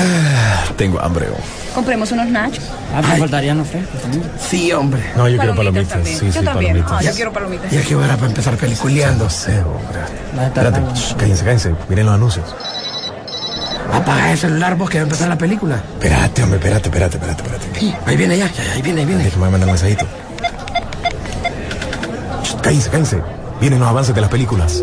Ah, tengo hambre. oh. Compremos unos nachos. Ah, me faltarían los frescos también. Sí, hombre. No, yo quiero palomitas. también. Sí, yo sí, también. palomitas. Ah, yo quiero palomitas. Ya que hora para empezar peliculeando. No sé, hombre. Estar Espérate, shh, cállense, cállense. Miren los anuncios. Apaga el celular vos que va a empezar la película. Espérate, hombre, espérate, espérate, espérate, espérate. Sí, ahí viene ya, ya, ya, ahí viene, ahí viene. Déjame mandar un mensajito. Shh, Cállense, cállense. Vienen los avances de las películas.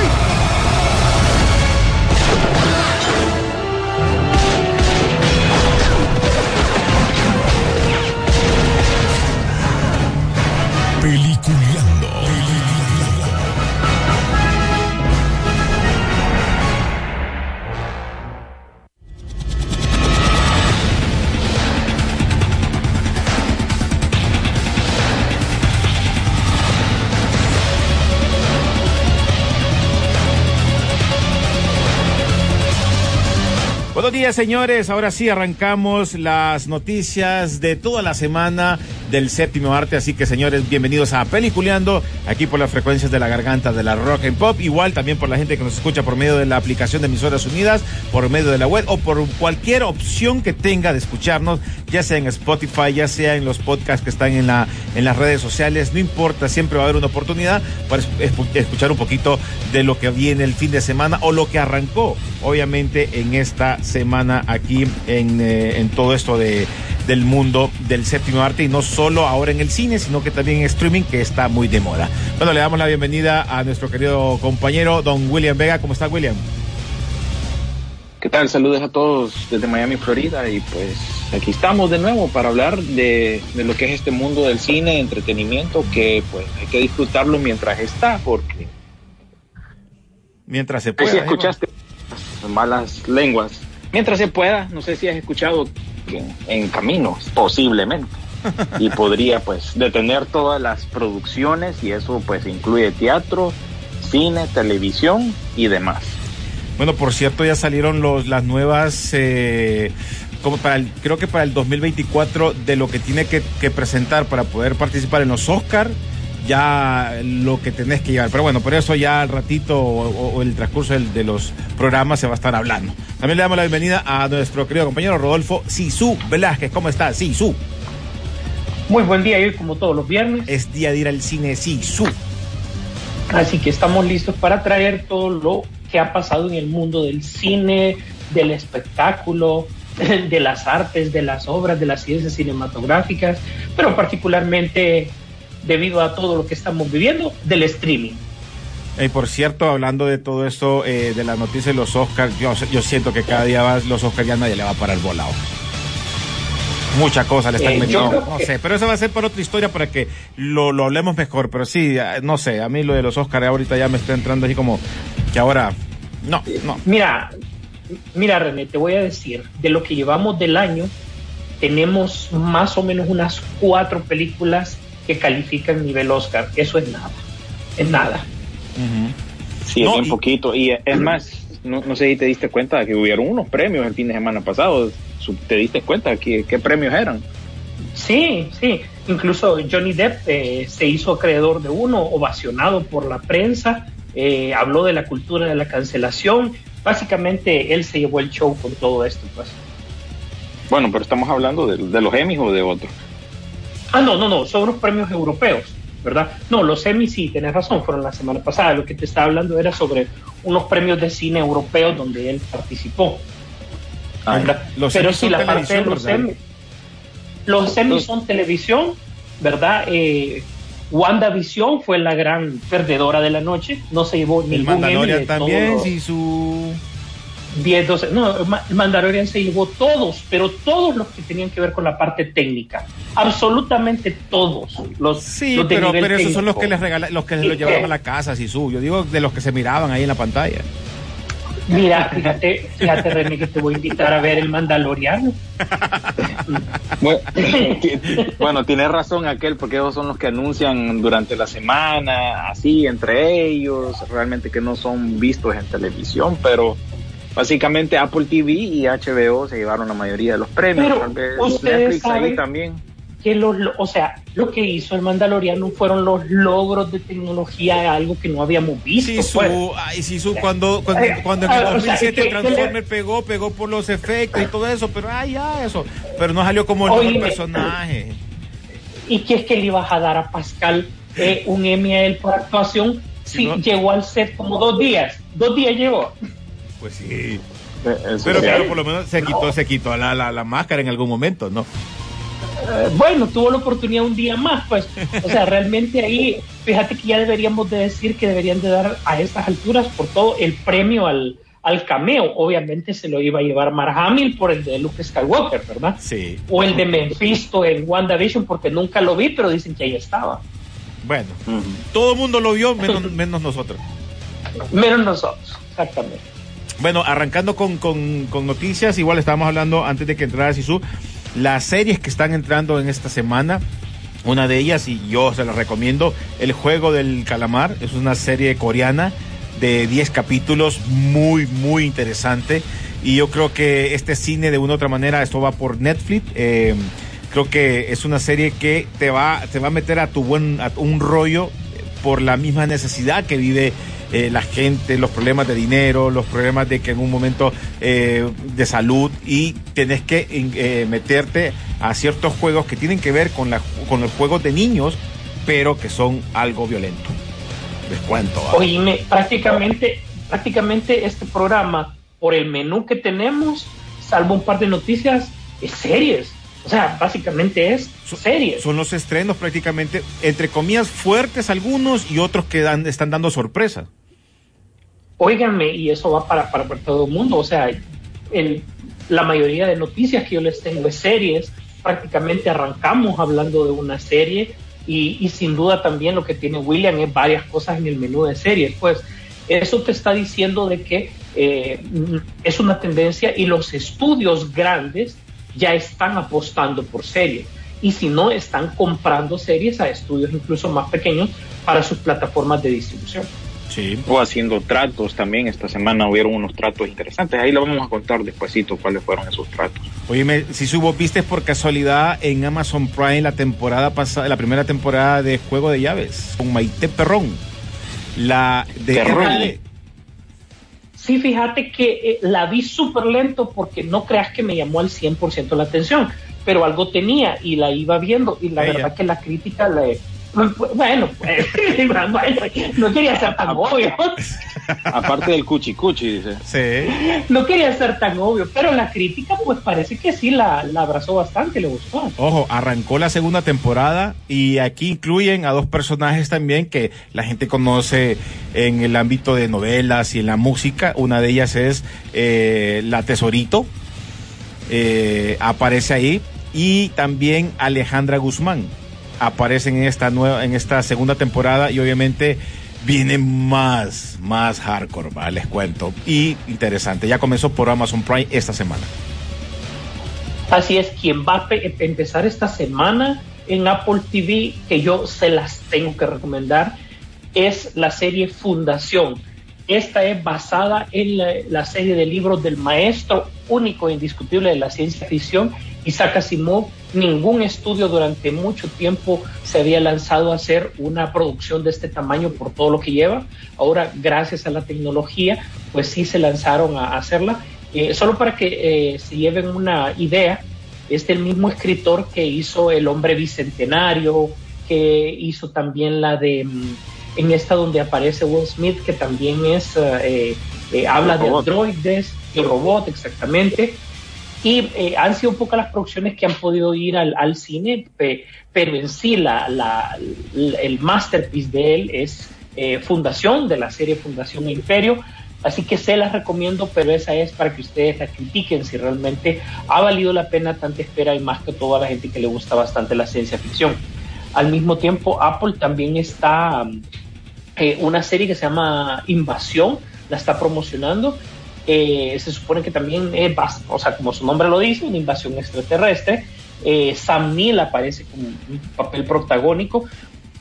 Buenos días, señores. Ahora sí arrancamos las noticias de toda la semana del séptimo arte. Así que, señores, bienvenidos a Peliculeando, aquí por las frecuencias de la garganta de la rock and pop. Igual también por la gente que nos escucha por medio de la aplicación de Emisoras Unidas, por medio de la web o por cualquier opción que tenga de escucharnos, ya sea en Spotify, ya sea en los podcasts que están en, la, en las redes sociales. No importa, siempre va a haber una oportunidad para es- escu- escuchar un poquito de lo que viene el fin de semana o lo que arrancó, obviamente, en esta semana aquí en, eh, en todo esto de, del mundo del séptimo arte y no solo ahora en el cine, sino que también en streaming que está muy de moda. Bueno, le damos la bienvenida a nuestro querido compañero don William Vega. ¿Cómo está William? ¿Qué tal? Saludos a todos desde Miami, Florida. Y pues aquí estamos de nuevo para hablar de, de lo que es este mundo del cine, entretenimiento, que pues hay que disfrutarlo mientras está, porque Mientras se pueda. si ¿eh? escuchaste malas lenguas. Mientras se pueda, no sé si has escuchado en caminos, posiblemente. Y podría pues detener todas las producciones y eso pues incluye teatro, cine, televisión y demás. Bueno, por cierto, ya salieron los, las nuevas, eh, como para el, creo que para el 2024, de lo que tiene que, que presentar para poder participar en los Oscar, ya lo que tenés que llevar. Pero bueno, por eso ya al ratito o, o- o el transcurso del- de los programas se va a estar hablando. También le damos la bienvenida a nuestro querido compañero Rodolfo Sisu Velázquez. ¿Cómo está? Sisu. Muy buen día, y hoy como todos los viernes, Es día de ir al cine Sisu. así que estamos listos para traer todo lo que ha pasado en el mundo del cine, del espectáculo, de las artes, de las obras, de las ciencias cinematográficas, pero particularmente debido a todo lo que estamos viviendo del streaming. Y por cierto, hablando de todo esto, eh, de las noticias de los Oscars, yo, yo siento que cada día más los Oscars ya nadie le va a parar volado. Mucha cosa le están Eh, metiendo. No que- sé, pero eso va a ser para otra historia para que lo, lo hablemos mejor. Pero sí, eh, no sé, a mí lo de los Oscars ahorita ya me está entrando así como que ahora. No, no. Mira, mira René, te voy a decir, de lo que llevamos del año, tenemos más o menos unas cuatro películas que califican nivel Oscar. Eso es nada, es nada. Sí, No, es bien y- poquito. Y es más, no, no sé si te diste cuenta que hubieron unos premios el fin de semana pasado. ¿Te diste cuenta que, qué premios eran? Sí, sí. Incluso Johnny Depp eh, se hizo acreedor de uno, ovacionado por la prensa, eh, habló de la cultura de la cancelación. Básicamente él se llevó el show con todo esto. Pues. Bueno, pero estamos hablando de, de los Emmys o de otros. Ah, no, no, no, son unos premios europeos, ¿verdad? No, los Emmy sí, tenés razón, fueron la semana pasada. Lo que te estaba hablando era sobre unos premios de cine europeos donde él participó. ¿verdad? los Pero sí, la parte de los. Emmy. Los Emmy son televisión, ¿verdad? Eh, WandaVision fue la gran perdedora de la noche, no se llevó El ningún Emmy también, su. 10, 12, no, el Ma- el Mandalorian se llevó todos, pero todos los que tenían que ver con la parte técnica, absolutamente todos. Los, Sí, los de pero, nivel pero esos son los que les regala, los que ¿Y lo llevaban a la casa, sí, su. Yo digo de los que se miraban ahí en la pantalla. Mira, fíjate, fíjate, René, que te voy a invitar a ver el Mandaloriano. Bueno, bueno, tienes razón aquel, porque ellos son los que anuncian durante la semana, así, entre ellos, realmente que no son vistos en televisión, pero básicamente Apple TV y HBO se llevaron la mayoría de los premios. Pero ustedes Netflix ahí saben- también. que los, lo- o sea, lo que hizo el Mandaloriano fueron los logros de tecnología, algo que no habíamos visto. Sí, su, pues. ay, sí, su, cuando, cuando, Eh, cuando en el ah, o sea, 2007 que- que Transformer le- pegó, pegó por los efectos y todo eso, pero ay, ya, eso. Pero no salió como el mejor Oíme. personaje. ¿Y qué es que le ibas a dar a Pascal eh, un Emmy a él por actuación? Si no- llegó al set como dos días, dos días llegó. Pues sí. Eh, eso Pero claro, por lo menos se quitó, se quitó la, la, la máscara en algún momento, ¿no? Eh, bueno, tuvo la oportunidad un día más, pues. O sea, realmente ahí, fíjate que ya deberíamos de decir que deberían de dar a estas alturas por todo el premio al, al cameo. Obviamente se lo iba a llevar Mark Hamill por el de Luke Skywalker, ¿verdad? Sí. O el de Mephisto en WandaVision, porque nunca lo vi, pero dicen que ahí estaba. Bueno, todo el mundo lo vio, menos, menos nosotros. Menos nosotros, exactamente. Bueno, arrancando con, con, noticias, igual estábamos hablando antes de que entrara Sisu, las series que están entrando en esta semana, una de ellas, y yo se las recomiendo, El Juego del Calamar, es una serie coreana de 10 capítulos, muy, muy interesante, y yo creo que este cine de una u otra manera, esto va por Netflix, eh, creo que es una serie que te va, te va a meter a tu buen, a un rollo por la misma necesidad que vive eh, la gente, los problemas de dinero, los problemas de que en un momento eh, de salud y tenés que eh, meterte a ciertos juegos que tienen que ver con, la, con los juegos de niños, pero que son algo violento. Les cuento. ¿va? Oíme, prácticamente, prácticamente este programa, por el menú que tenemos, salvo un par de noticias, es series. O sea, básicamente es series. Son los estrenos prácticamente, entre comillas, fuertes algunos y otros que dan, están dando sorpresas. Óiganme, y eso va para, para, para todo el mundo. O sea, la mayoría de noticias que yo les tengo es series. Prácticamente arrancamos hablando de una serie y, y sin duda también lo que tiene William es varias cosas en el menú de series. Pues eso te está diciendo de que eh, es una tendencia y los estudios grandes ya están apostando por series. Y si no, están comprando series a estudios incluso más pequeños para sus plataformas de distribución. Sí. O haciendo tratos también. Esta semana hubieron unos tratos interesantes. Ahí lo vamos a contar despuesito cuáles fueron esos tratos. Oye, si subo, viste por casualidad en Amazon Prime la temporada pasada, la primera temporada de Juego de Llaves con Maite Perrón. La de Perrón. Sí, fíjate que eh, la vi súper lento porque no creas que me llamó al 100% la atención, pero algo tenía y la iba viendo y la Ella. verdad que la crítica le... Bueno, pues, bueno, no quería ser tan obvio, Aparte del cuchi cuchi, dice. Sí. no quería ser tan obvio, pero la crítica pues parece que sí la, la abrazó bastante, le gustó. Ojo, arrancó la segunda temporada y aquí incluyen a dos personajes también que la gente conoce en el ámbito de novelas y en la música. Una de ellas es eh, la Tesorito, eh, aparece ahí, y también Alejandra Guzmán aparecen en esta nueva, en esta segunda temporada y obviamente viene más, más hardcore, les cuento. Y interesante, ya comenzó por Amazon Prime esta semana. Así es, quien va a pe- empezar esta semana en Apple TV, que yo se las tengo que recomendar, es la serie Fundación. Esta es basada en la serie de libros del maestro único e indiscutible de la ciencia ficción, Isaac Asimov. Ningún estudio durante mucho tiempo se había lanzado a hacer una producción de este tamaño por todo lo que lleva. Ahora, gracias a la tecnología, pues sí se lanzaron a hacerla. Eh, solo para que eh, se lleven una idea, es el mismo escritor que hizo El hombre bicentenario, que hizo también la de, mm, en esta donde aparece Will Smith, que también es, eh, eh, habla de androides y robot, exactamente. Y eh, han sido pocas las producciones que han podido ir al, al cine, pe- pero en sí la, la- la- el masterpiece de él es eh, Fundación, de la serie Fundación Imperio. Así que se las recomiendo, pero esa es para que ustedes la critiquen si realmente ha valido la pena tanta espera y más que toda la gente que le gusta bastante la ciencia ficción. Al mismo tiempo, Apple también está eh, una serie que se llama Invasión, la está promocionando eh, se supone que también es, o sea, como su nombre lo dice, una invasión extraterrestre. Eh, Sam Neill aparece como un papel protagónico.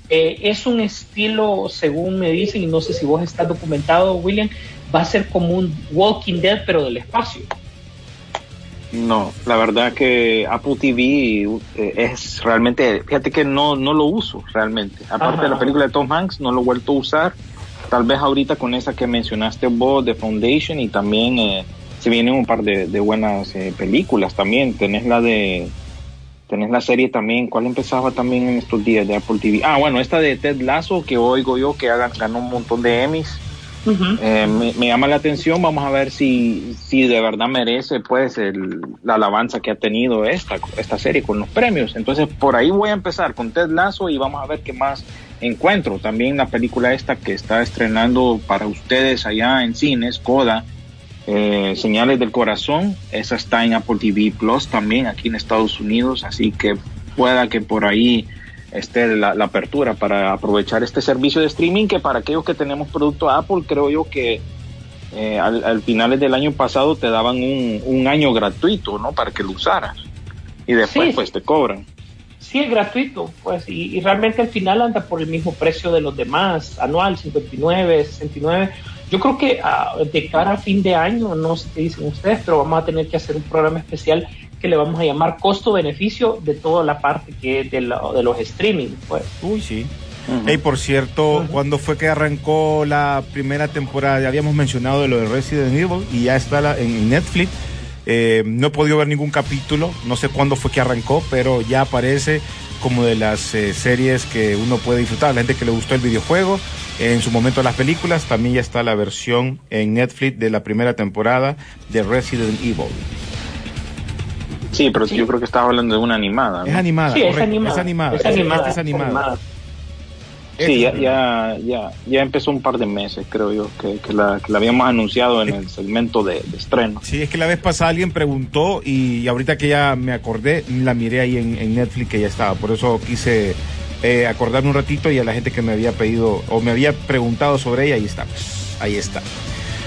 Eh, es un estilo, según me dicen, y no sé si vos estás documentado, William, va a ser como un Walking Dead, pero del espacio. No, la verdad que Apple TV es realmente, fíjate que no, no lo uso realmente. Aparte Ajá. de la película de Tom Hanks, no lo he vuelto a usar. Tal vez ahorita con esa que mencionaste vos, de Foundation, y también eh, se vienen un par de, de buenas eh, películas también. Tenés la de, tenés la serie también, ¿cuál empezaba también en estos días de Apple TV? Ah, bueno, esta de Ted Lasso, que oigo yo que haga- ganó un montón de Emmys. Eh, me, me llama la atención, vamos a ver si, si de verdad merece pues el- la alabanza que ha tenido esta, esta serie con los premios. Entonces por ahí voy a empezar con Ted Lasso y vamos a ver qué más encuentro. También la película esta que está estrenando para ustedes allá en cines, Coda, eh, Señales del Corazón, esa está en Apple TV Plus también aquí en Estados Unidos, así que pueda que por ahí esté la, la apertura para aprovechar este servicio de streaming que para aquellos que tenemos producto Apple creo yo que eh, al, al finales del año pasado te daban un, un año gratuito, ¿no? Para que lo usaras y después Sí. pues te cobran. Sí, es gratuito, pues, y, y realmente al final anda por el mismo precio de los demás, anual, 59, 69. Yo creo que ah, de cara a fin de año, no sé qué dicen ustedes, pero vamos a tener que hacer un programa especial que le vamos a llamar costo-beneficio de toda la parte que es de, la- de los streaming, pues. Uy, sí. Hey, por cierto, ¿cuándo fue que arrancó la primera temporada? Ya habíamos mencionado de lo de Resident Evil y ya está la- en Netflix. Eh, no he podido ver ningún capítulo, no sé cuándo fue que arrancó, pero ya aparece como de las eh, series que uno puede disfrutar. La gente que le gustó el videojuego, en su momento las películas, también ya está la versión en Netflix de la primera temporada de Resident Evil. Sí, pero yo creo que estaba hablando de una animada. ¿no? Es animada, Sí, es correcto, animada. es animada. Es animada, es animada. Sí, ya, ya, ya, ya empezó un par de meses, creo yo, que, que la, que la habíamos anunciado en el segmento de, de estreno. Sí, es que la vez pasada alguien preguntó y ahorita que ya me acordé, la miré ahí en, en Netflix que ya estaba. Por eso quise eh, acordarme un ratito y a la gente que me había pedido o me había preguntado sobre ella, ahí está. pues, ahí está.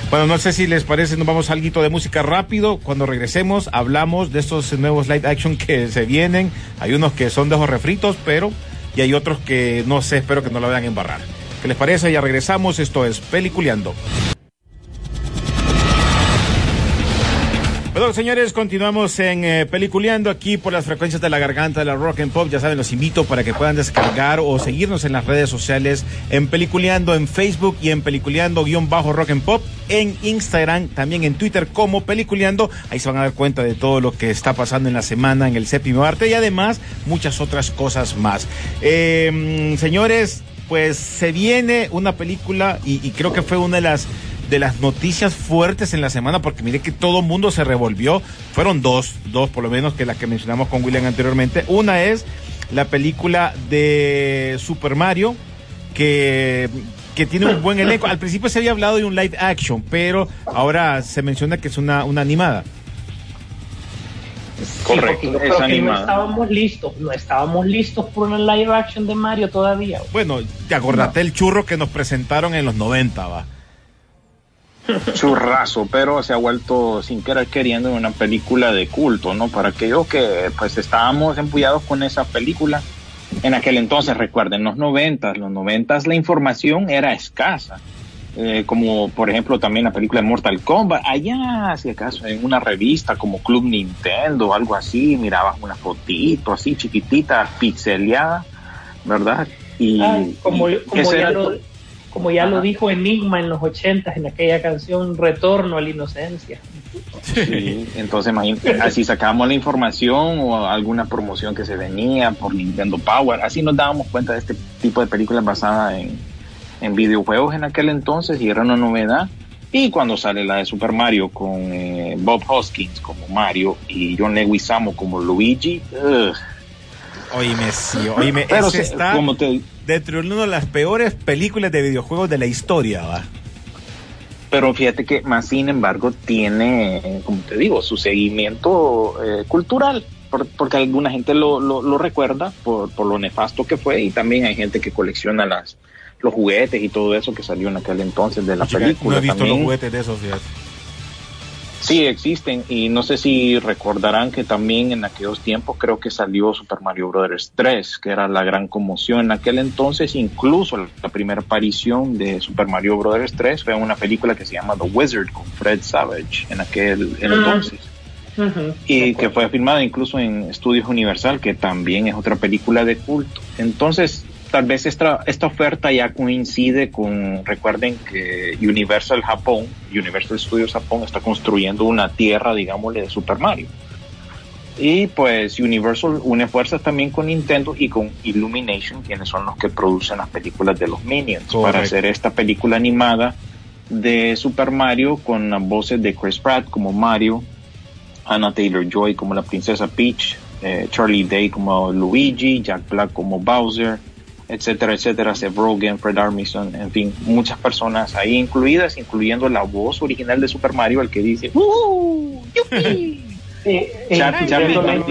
Bueno, no sé si les parece, nos vamos a algo de música rápido. Cuando regresemos, hablamos de estos nuevos live action que se vienen. Hay unos que son de ojos refritos, pero. Y hay otros que no sé, espero que no la vayan a embarrar. ¿Qué les parece? Ya regresamos. Esto es Peliculeando. Bueno, señores, continuamos en eh, Peliculeando aquí por las frecuencias de la garganta de la Rock and Pop. Ya saben, los invito para que puedan descargar o seguirnos en las redes sociales en Peliculeando en Facebook y en Peliculeando-Rock and Pop en Instagram, también en Twitter como Peliculeando. Ahí se van a dar cuenta de todo lo que está pasando en la semana en el séptimo arte y además muchas otras cosas más. Eh, señores, pues se viene una película y, y creo que fue una de las de las noticias fuertes en la semana, porque mire que todo el mundo se revolvió. Fueron dos, dos por lo menos que las que mencionamos con William anteriormente. Una es la película de Super Mario, que, que tiene un buen elenco. Al principio se había hablado de un live action, pero ahora se menciona que es una, una animada. Correcto, Sí, yo es que no estábamos listos, no estábamos listos por una live action de Mario todavía. Bueno, te acordate el churro que nos presentaron en los 90, va. churrazo, pero se ha vuelto sin querer queriendo una película de culto, ¿no? Para aquellos que pues estábamos empujados con esa película en aquel entonces, recuerden, los noventas, los noventas la información era escasa. Eh, como por ejemplo también la película de Mortal Kombat, allá si acaso en una revista como Club Nintendo o algo así, mirabas una fotito así chiquitita, pixeleada, ¿verdad? Y, Ay, como, y como ese ya, lo, to- como ya lo Ajá. dijo Enigma en los ochentas en aquella canción Retorno a la Inocencia. Sí, entonces imagínate, así sacábamos la información o alguna promoción que se venía por Nintendo Power, así nos dábamos cuenta de este tipo de películas basadas en, en videojuegos en aquel entonces y era una novedad. Y cuando sale la de Super Mario con eh, Bob Hoskins como Mario y John Leguizamo como Luigi, ugh. Oíme, sí, oíme, pero se- está como te, dentro de una de las peores películas de videojuegos de la historia, va. Pero fíjate que más sin embargo tiene, como te digo, su seguimiento eh, cultural, por- porque alguna gente lo, lo, lo recuerda por, por lo nefasto que fue y también hay gente que colecciona las los juguetes y todo eso que salió en aquel entonces de la Chica, película. no he visto también. los juguetes de esos, fíjate. Sí, existen y no sé si recordarán que también en aquellos tiempos creo que salió Super Mario Bros. 3, que era la gran conmoción en aquel entonces, incluso la primera aparición de Super Mario Bros. 3 fue en una película que se llama The Wizard con Fred Savage en aquel en entonces. Y que fue filmada incluso en Estudios Universal, que también es otra película de culto. Entonces, tal vez esta, esta oferta ya coincide con, recuerden que Universal Japón, Universal Studios Japón está construyendo una tierra, digámosle, de Super Mario. Y pues Universal une fuerzas también con Nintendo y con Illumination, quienes son los que producen las películas de los Minions, para hacer esta película animada de Super Mario con las voces de Chris Pratt como Mario, Anna Taylor Joy como la princesa Peach, eh, Charlie Day como Luigi, Jack Black como Bowser, etcétera, etcétera, Seth Rogen, Fred Armisen, en fin, muchas personas ahí incluidas, incluyendo la voz original de Super Mario, el que dice "Uh, yupi". E, Chap- incluyendo la,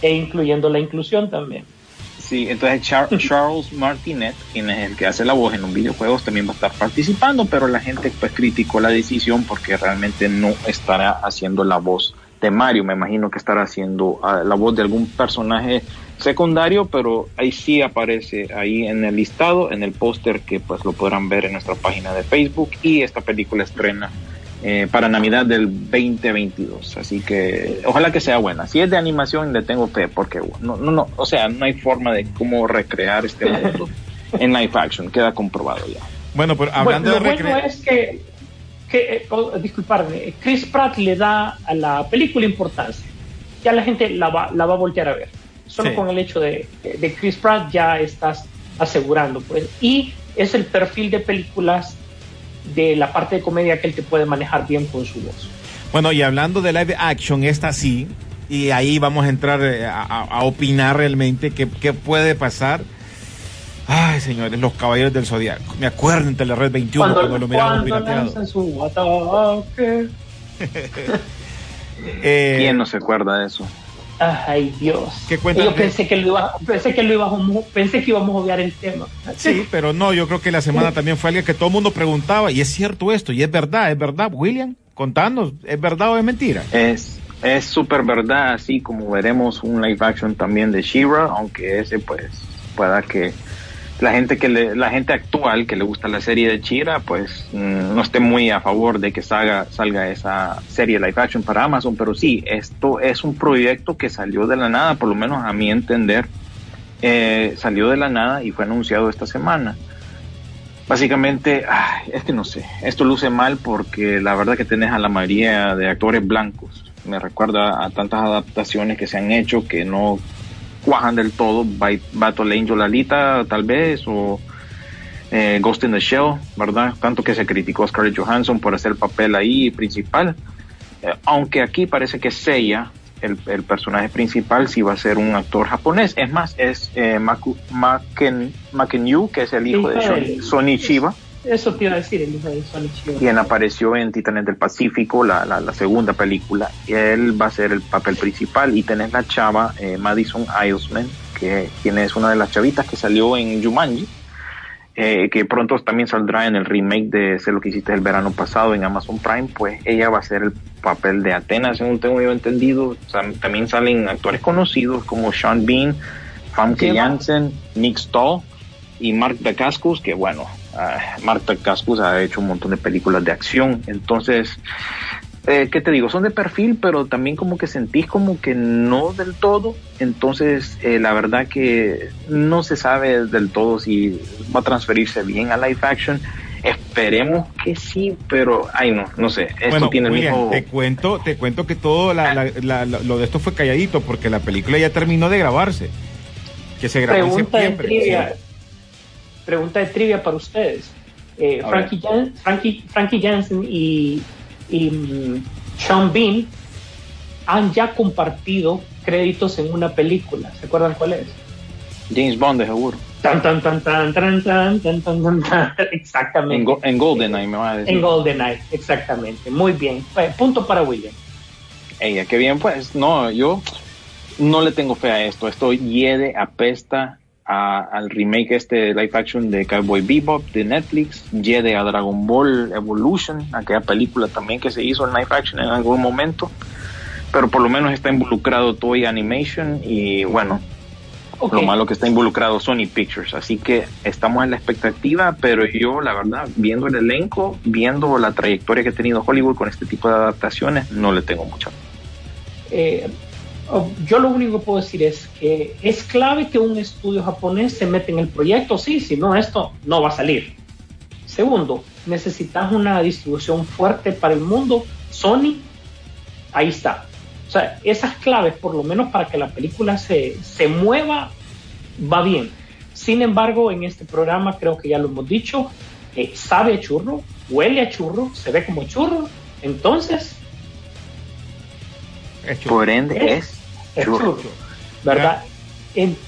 e incluyendo la inclusión también. Sí, entonces Char- Charles Martinet, quien es el que hace la voz en un videojuego, también va a estar participando, pero la gente pues criticó la decisión porque realmente no estará haciendo la voz de Mario. Me imagino que estará haciendo ah, la voz de algún personaje secundario, pero ahí sí aparece ahí en el listado, en el póster que pues lo podrán ver en nuestra página de Facebook y esta película estrena eh, para Navidad del 2022. Así que ojalá que sea buena. Si es de animación, le tengo fe, porque no, no, no, o sea, no hay forma de cómo recrear este mundo en live action, queda comprobado ya. Bueno, pero hablando Bueno, de lo bueno es que, que eh, oh, disculparme, Chris Pratt le da a la película importancia. Ya la gente la va, la va a voltear a ver. Solo Sí. con el hecho de, de Chris Pratt ya estás asegurando, pues. Y es el perfil de películas de la parte de comedia que él te puede manejar bien con su voz. Bueno, y hablando de live action, esta sí, y ahí vamos a entrar eh, a, a- a opinar realmente qué, qué puede pasar. Ay, señores, los caballeros del zodiaco. Me acuerdo en Telered 21 cuando, lo miramos cuando pirateado. Eh, ¿Quién no se acuerda de eso? Ay, Dios. ¿Qué Yo de- pensé que, lo iba, pensé, que lo íbamos, pensé que íbamos a obviar el tema. Sí, pero no, yo creo que la semana también fue alguien que todo el mundo preguntaba, y es cierto esto, y es verdad, es verdad, William, contanos, ¿es verdad o es mentira? Es es súper verdad, así como veremos un live action también de She-Ra, aunque ese pues pueda que la gente que le, la gente actual que le gusta la serie de She-Ra pues mm, no esté muy a favor de que salga salga esa serie live action para Amazon, pero sí, esto es un proyecto que salió de la nada, por lo menos a mi entender, eh, salió de la nada y fue anunciado esta semana. Básicamente, ay, es que no sé, esto luce mal porque la verdad que tenés a la mayoría de actores blancos. Me recuerda a tantas adaptaciones que se han hecho que no cuajan del todo. Battle Angel Alita, tal vez, o eh, Ghost in the Shell, ¿verdad? Tanto que se criticó a Scarlett Johansson por hacer el papel ahí principal. Eh, aunque aquí parece que Seiya, el, el personaje principal, sí va a ser un actor japonés. Es más, es eh, Maku- Maken, Makenyu, que es el hijo de Hijo Son- de- Sonny Chiba Eso te iba a decir, quien apareció en Titanes del Pacífico, la, la, la segunda película. Y él va a ser el papel principal. Y tenés la chava eh, Madison Islesman, que quien es una de las chavitas que salió en Jumanji, eh, que pronto también saldrá en el remake de Sé lo que hiciste el verano pasado en Amazon Prime. Pues ella va a ser el papel de Athena, según tengo yo entendido. O sea, también salen actores conocidos como Sean Bean, Famke. Janssen, Nick Stahl y Mark Dacascos, que bueno, ah, Mark Dacascos ha hecho un montón de películas de acción, entonces, eh, ¿qué te digo? Son de perfil, pero también como que sentís como que no del todo, entonces eh, la verdad que no se sabe del todo si va a transferirse bien a live action, esperemos que sí, pero, ay no, no sé, esto bueno, tiene el mismo... te cuento, te cuento que todo la- la- la- la- lo de esto fue calladito porque la película ya terminó de grabarse, que se grabó en Pregunta septiembre. Pregunta de trivia para ustedes. Eh, Frankie, Jan- Frankie, Frankie Jansen y, y mm, Sean Bean han ya compartido créditos en una película. ¿Se acuerdan cuál es? James Bond de seguro. Tan, tan, tan, tan, tan, tan, tan, tan, tan. Exactamente. En, Go- en GoldenEye me va a decir. En GoldenEye, exactamente. Muy bien. Punto para William. Ella, qué bien, pues no, yo no le tengo fe a esto. Esto hiede, apesta a- al remake este live action de Cowboy Bebop de Netflix, llegue a Dragon Ball Evolution, aquella película también que se hizo en live action en algún momento, pero por lo menos está involucrado Toy Animation y bueno, Ok. lo malo que está involucrado Sony Pictures, así que estamos en la expectativa, pero yo la verdad, viendo el elenco, viendo la trayectoria que ha tenido Hollywood con este tipo de adaptaciones, no le tengo mucha. Eh, yo lo único que puedo decir es que es clave que un estudio japonés se meta en el proyecto, sí, si no esto no va a salir. Segundo, necesitas una distribución fuerte para el mundo. Sony, ahí está. O sea, esas claves, por lo menos para que la película se, se mueva, va bien. Sin embargo, en este programa creo que ya lo hemos dicho, eh, sabe a churro, huele a churro, se ve como churro. Entonces. Por ende, es es ¿verdad? En-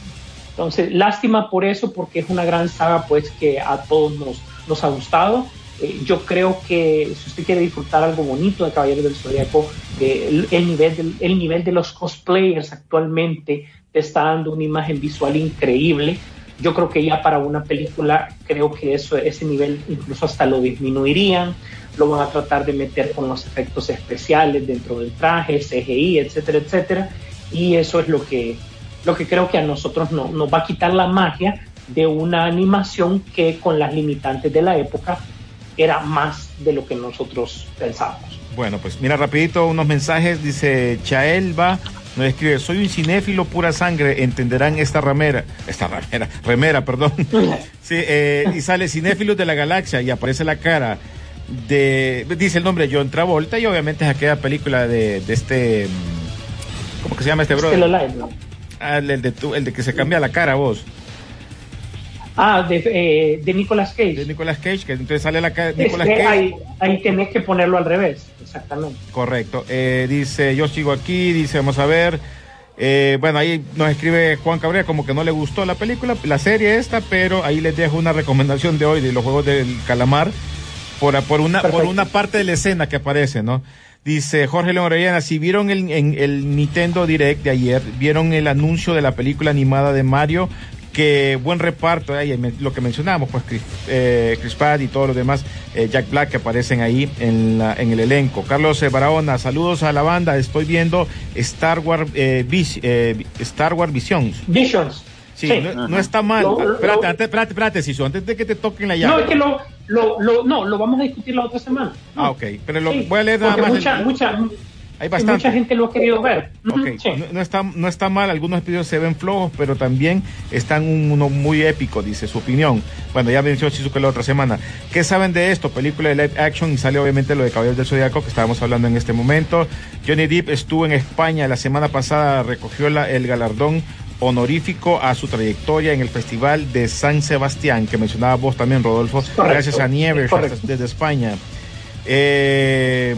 Entonces, lástima por eso, porque es una gran saga, pues, que a todos nos, nos ha gustado. Eh, yo creo que si usted quiere disfrutar algo bonito de Caballeros del Zodíaco, eh, el, el nivel del, el nivel de los cosplayers actualmente te está dando una imagen visual increíble. Yo creo que ya para una película, creo que eso, ese nivel incluso hasta lo disminuirían. Lo van a tratar de meter con los efectos especiales dentro del traje, CGI, etcétera, etcétera. Y eso es lo que, lo que creo que a nosotros no, nos va a quitar la magia de una animación que con las limitantes de la época era más de lo que nosotros pensábamos. Bueno, pues mira rapidito unos mensajes. Dice Chaelba, nos escribe, soy un cinéfilo pura sangre, entenderán esta ramera, esta ramera, remera, perdón. Sí, eh, y sale cinéfilos de la galaxia y aparece la cara de, dice el nombre John Travolta y obviamente es aquella película de, de este, ¿cómo que se llama este brother? Ah, el, el de tu- el de que se cambia la cara vos, Ah, de, eh, de Nicolas Cage. de Nicolas Cage, que entonces sale la cara de Es Nicolas que Cage. ahí, ahí tenés que ponerlo al revés, exactamente. Correcto. Eh, dice, yo sigo aquí, dice, vamos a ver. Eh, bueno, ahí nos escribe Juan Cabrera como que no le gustó la película, la serie esta, pero ahí les dejo una recomendación de hoy de los Juegos del Calamar por, por, una, por una parte de la escena que aparece, ¿no? Dice Jorge León Orellana, si vieron el, en el Nintendo Direct de ayer, vieron el anuncio de la película animada de Mario, que buen reparto, me- lo que mencionábamos, pues Chris, eh, Chris y todos los demás, eh, Jack Black que aparecen ahí en, la, en el elenco. Carlos eh, Barahona, saludos a la banda, estoy viendo Star Wars, eh, Vis- eh, Star Wars Visions. Visions. Sí, Sí. No, no está mal. Lo- lo- espérate, antes, espérate, espérate, antes de que te toquen la llave. No, es que lo, lo, lo- no, lo vamos a discutir la otra semana. No. Ah, ok, pero lo, Sí, voy a leer nada más. Mucha, el- mucha, hay bastante. mucha gente lo ha querido ver. Sí. no está, no está mal, algunos episodios se ven flojos, pero también están un- uno muy épico, dice su opinión. Bueno, ya mencionó Shizuka la otra semana. ¿Qué saben de esto? Película de live action y sale obviamente lo de Caballeros del Zodiaco que estábamos hablando en este momento. Johnny Depp estuvo en España la semana pasada, recogió la- el galardón honorífico a su trayectoria en el Festival de San Sebastián, que mencionaba vos también, Rodolfo, Correcto, gracias a Nieves es desde España. Eh,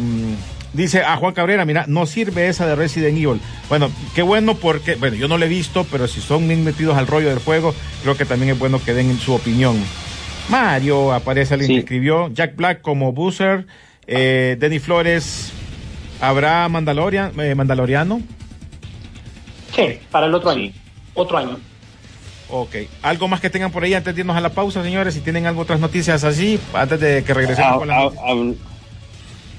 dice a Juan Cabrera, mira, no sirve esa de Resident Evil. Bueno, qué bueno porque, bueno, yo no lo he visto, pero si son bien metidos al rollo del juego, creo que también es bueno que den su opinión. Mario, aparece alguien Sí. que escribió, Jack Black como Boozer, eh, Denny Flores, ¿habrá Mandalorian, eh, Mandaloriano? Sí, para el otro año. Sí. Otro año. Ok. ¿Algo más que tengan por ahí antes de irnos a la pausa, señores? Si tienen algo, otras noticias así, antes de que regresemos Ah, con las ah, noticias. hab-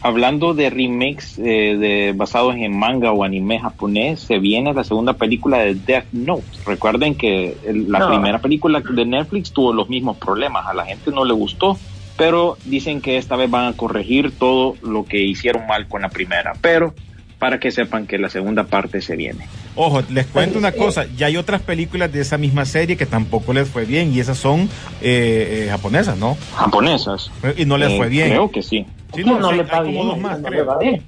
hablando de remakes eh, de, basados en manga o anime japonés, se viene la segunda película de Death Note. Recuerden que el- la No. primera película de Netflix tuvo los mismos problemas, a la gente no le gustó, pero dicen que esta vez van a corregir todo lo que hicieron mal con la primera, pero para que sepan que la segunda parte se viene. Ojo, les cuento una cosa, ya hay otras películas de esa misma serie que tampoco les fue bien y esas son eh, eh, japonesas, ¿no? Japonesas. Y no les Eh, fue bien. Creo que sí. Sí, no, no sí, le hay va bien. dos más, no creo. le va bien.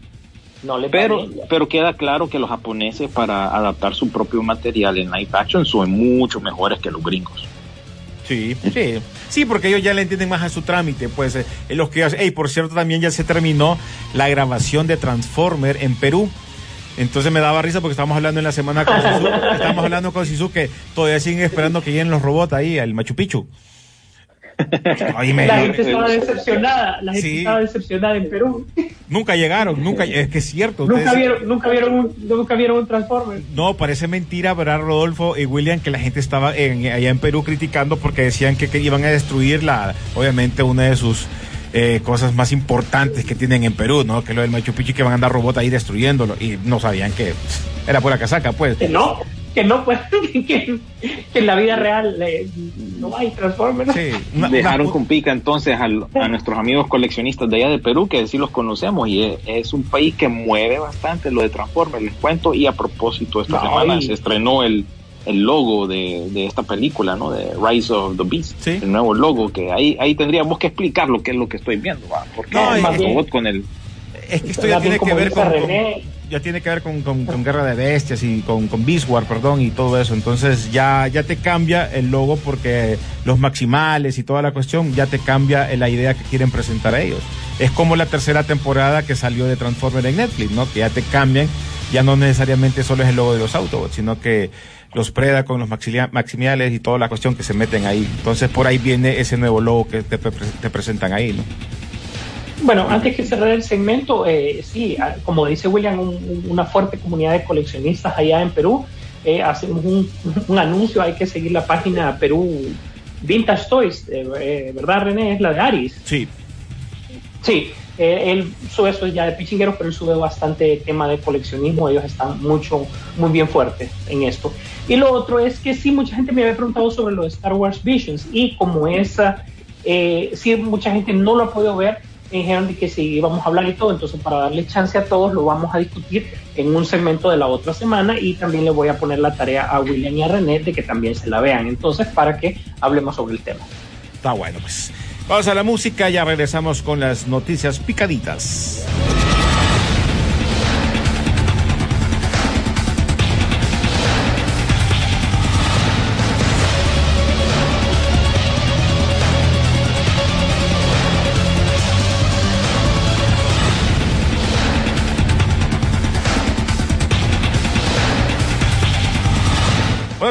No le va Pero, bien. pero queda claro que los japoneses para adaptar su propio material en live action son mucho mejores que los gringos. Sí, sí. Sí, porque ellos ya le entienden más a su trámite, pues eh, en los que Ey, por cierto, también ya se terminó la grabación de Transformer en Perú. Entonces me daba risa porque estábamos hablando en la semana con Sisu, estábamos hablando con Sisu que todavía siguen esperando que lleguen los robots ahí al Machu Picchu. Ay, me- La gente estaba decepcionada. La gente Sí. estaba decepcionada en Perú. Nunca llegaron, nunca, es que es cierto. Nunca ustedes- vieron, nunca vieron un, nunca vieron un Transformer. No, parece mentira, ¿verdad, Rodolfo y William? Que la gente estaba en- allá en Perú criticando porque decían que, que iban a destruir la, obviamente, una de sus eh, cosas más importantes que tienen en Perú, ¿no? Que lo del Machu Picchu y que van a andar robots ahí destruyéndolo. Y no sabían que era pura casaca, pues. Que no, que no, pues, que, que en la vida real eh, no hay Transformers. Sí, una- Dejaron una- con pica entonces al- a nuestros amigos coleccionistas de allá de Perú, que sí los conocemos, y es, es un país que mueve bastante lo de Transformers, les cuento, y a propósito, esta No, semana y- se estrenó el, el logo de, de esta película, ¿no? De Rise of the Beast, Sí. el nuevo logo, que ahí, ahí tendríamos que explicar lo que es lo que estoy viendo, ¿va? Porque No, y- robot con el... Es que esto ya Más tiene que ver con, ya tiene que ver con, con- con Guerra de Bestias y con, con Beast War, perdón, y todo eso. Entonces ya, ya te cambia el logo porque los maximales y toda la cuestión ya te cambia la idea que quieren presentar a ellos. Es como la tercera temporada que salió de Transformers en Netflix, ¿no? Que ya te cambian, ya no necesariamente solo es el logo de los Autobots, sino que los preda con los maximales y toda la cuestión que se meten ahí. Entonces por ahí viene ese nuevo logo que te, pre- te presentan ahí, ¿no? Bueno, antes que cerrar el segmento, eh, sí, ah, como dice William, un- un- una fuerte comunidad de coleccionistas allá en Perú. Eh, hacemos un, un anuncio, hay que seguir la página Perú Vintage Toys, eh, eh, ¿verdad René? Es la de Aris. Sí, Sí, eh, él sube eso ya de pichingueros, pero él sube bastante tema de coleccionismo, ellos están mucho, muy bien fuertes en esto. Y lo otro es que sí, mucha gente me había preguntado sobre lo de Star Wars Visions y como esa, eh, sí, mucha gente no lo ha podido ver, me dijeron que sí íbamos a hablar y todo, entonces para darle chance a todos lo vamos a discutir en un segmento de la otra semana y también le voy a poner la tarea a William y a René de que también se la vean, entonces para que hablemos sobre el tema. Está bueno, pues. Vamos a la música, ya regresamos con las noticias picaditas.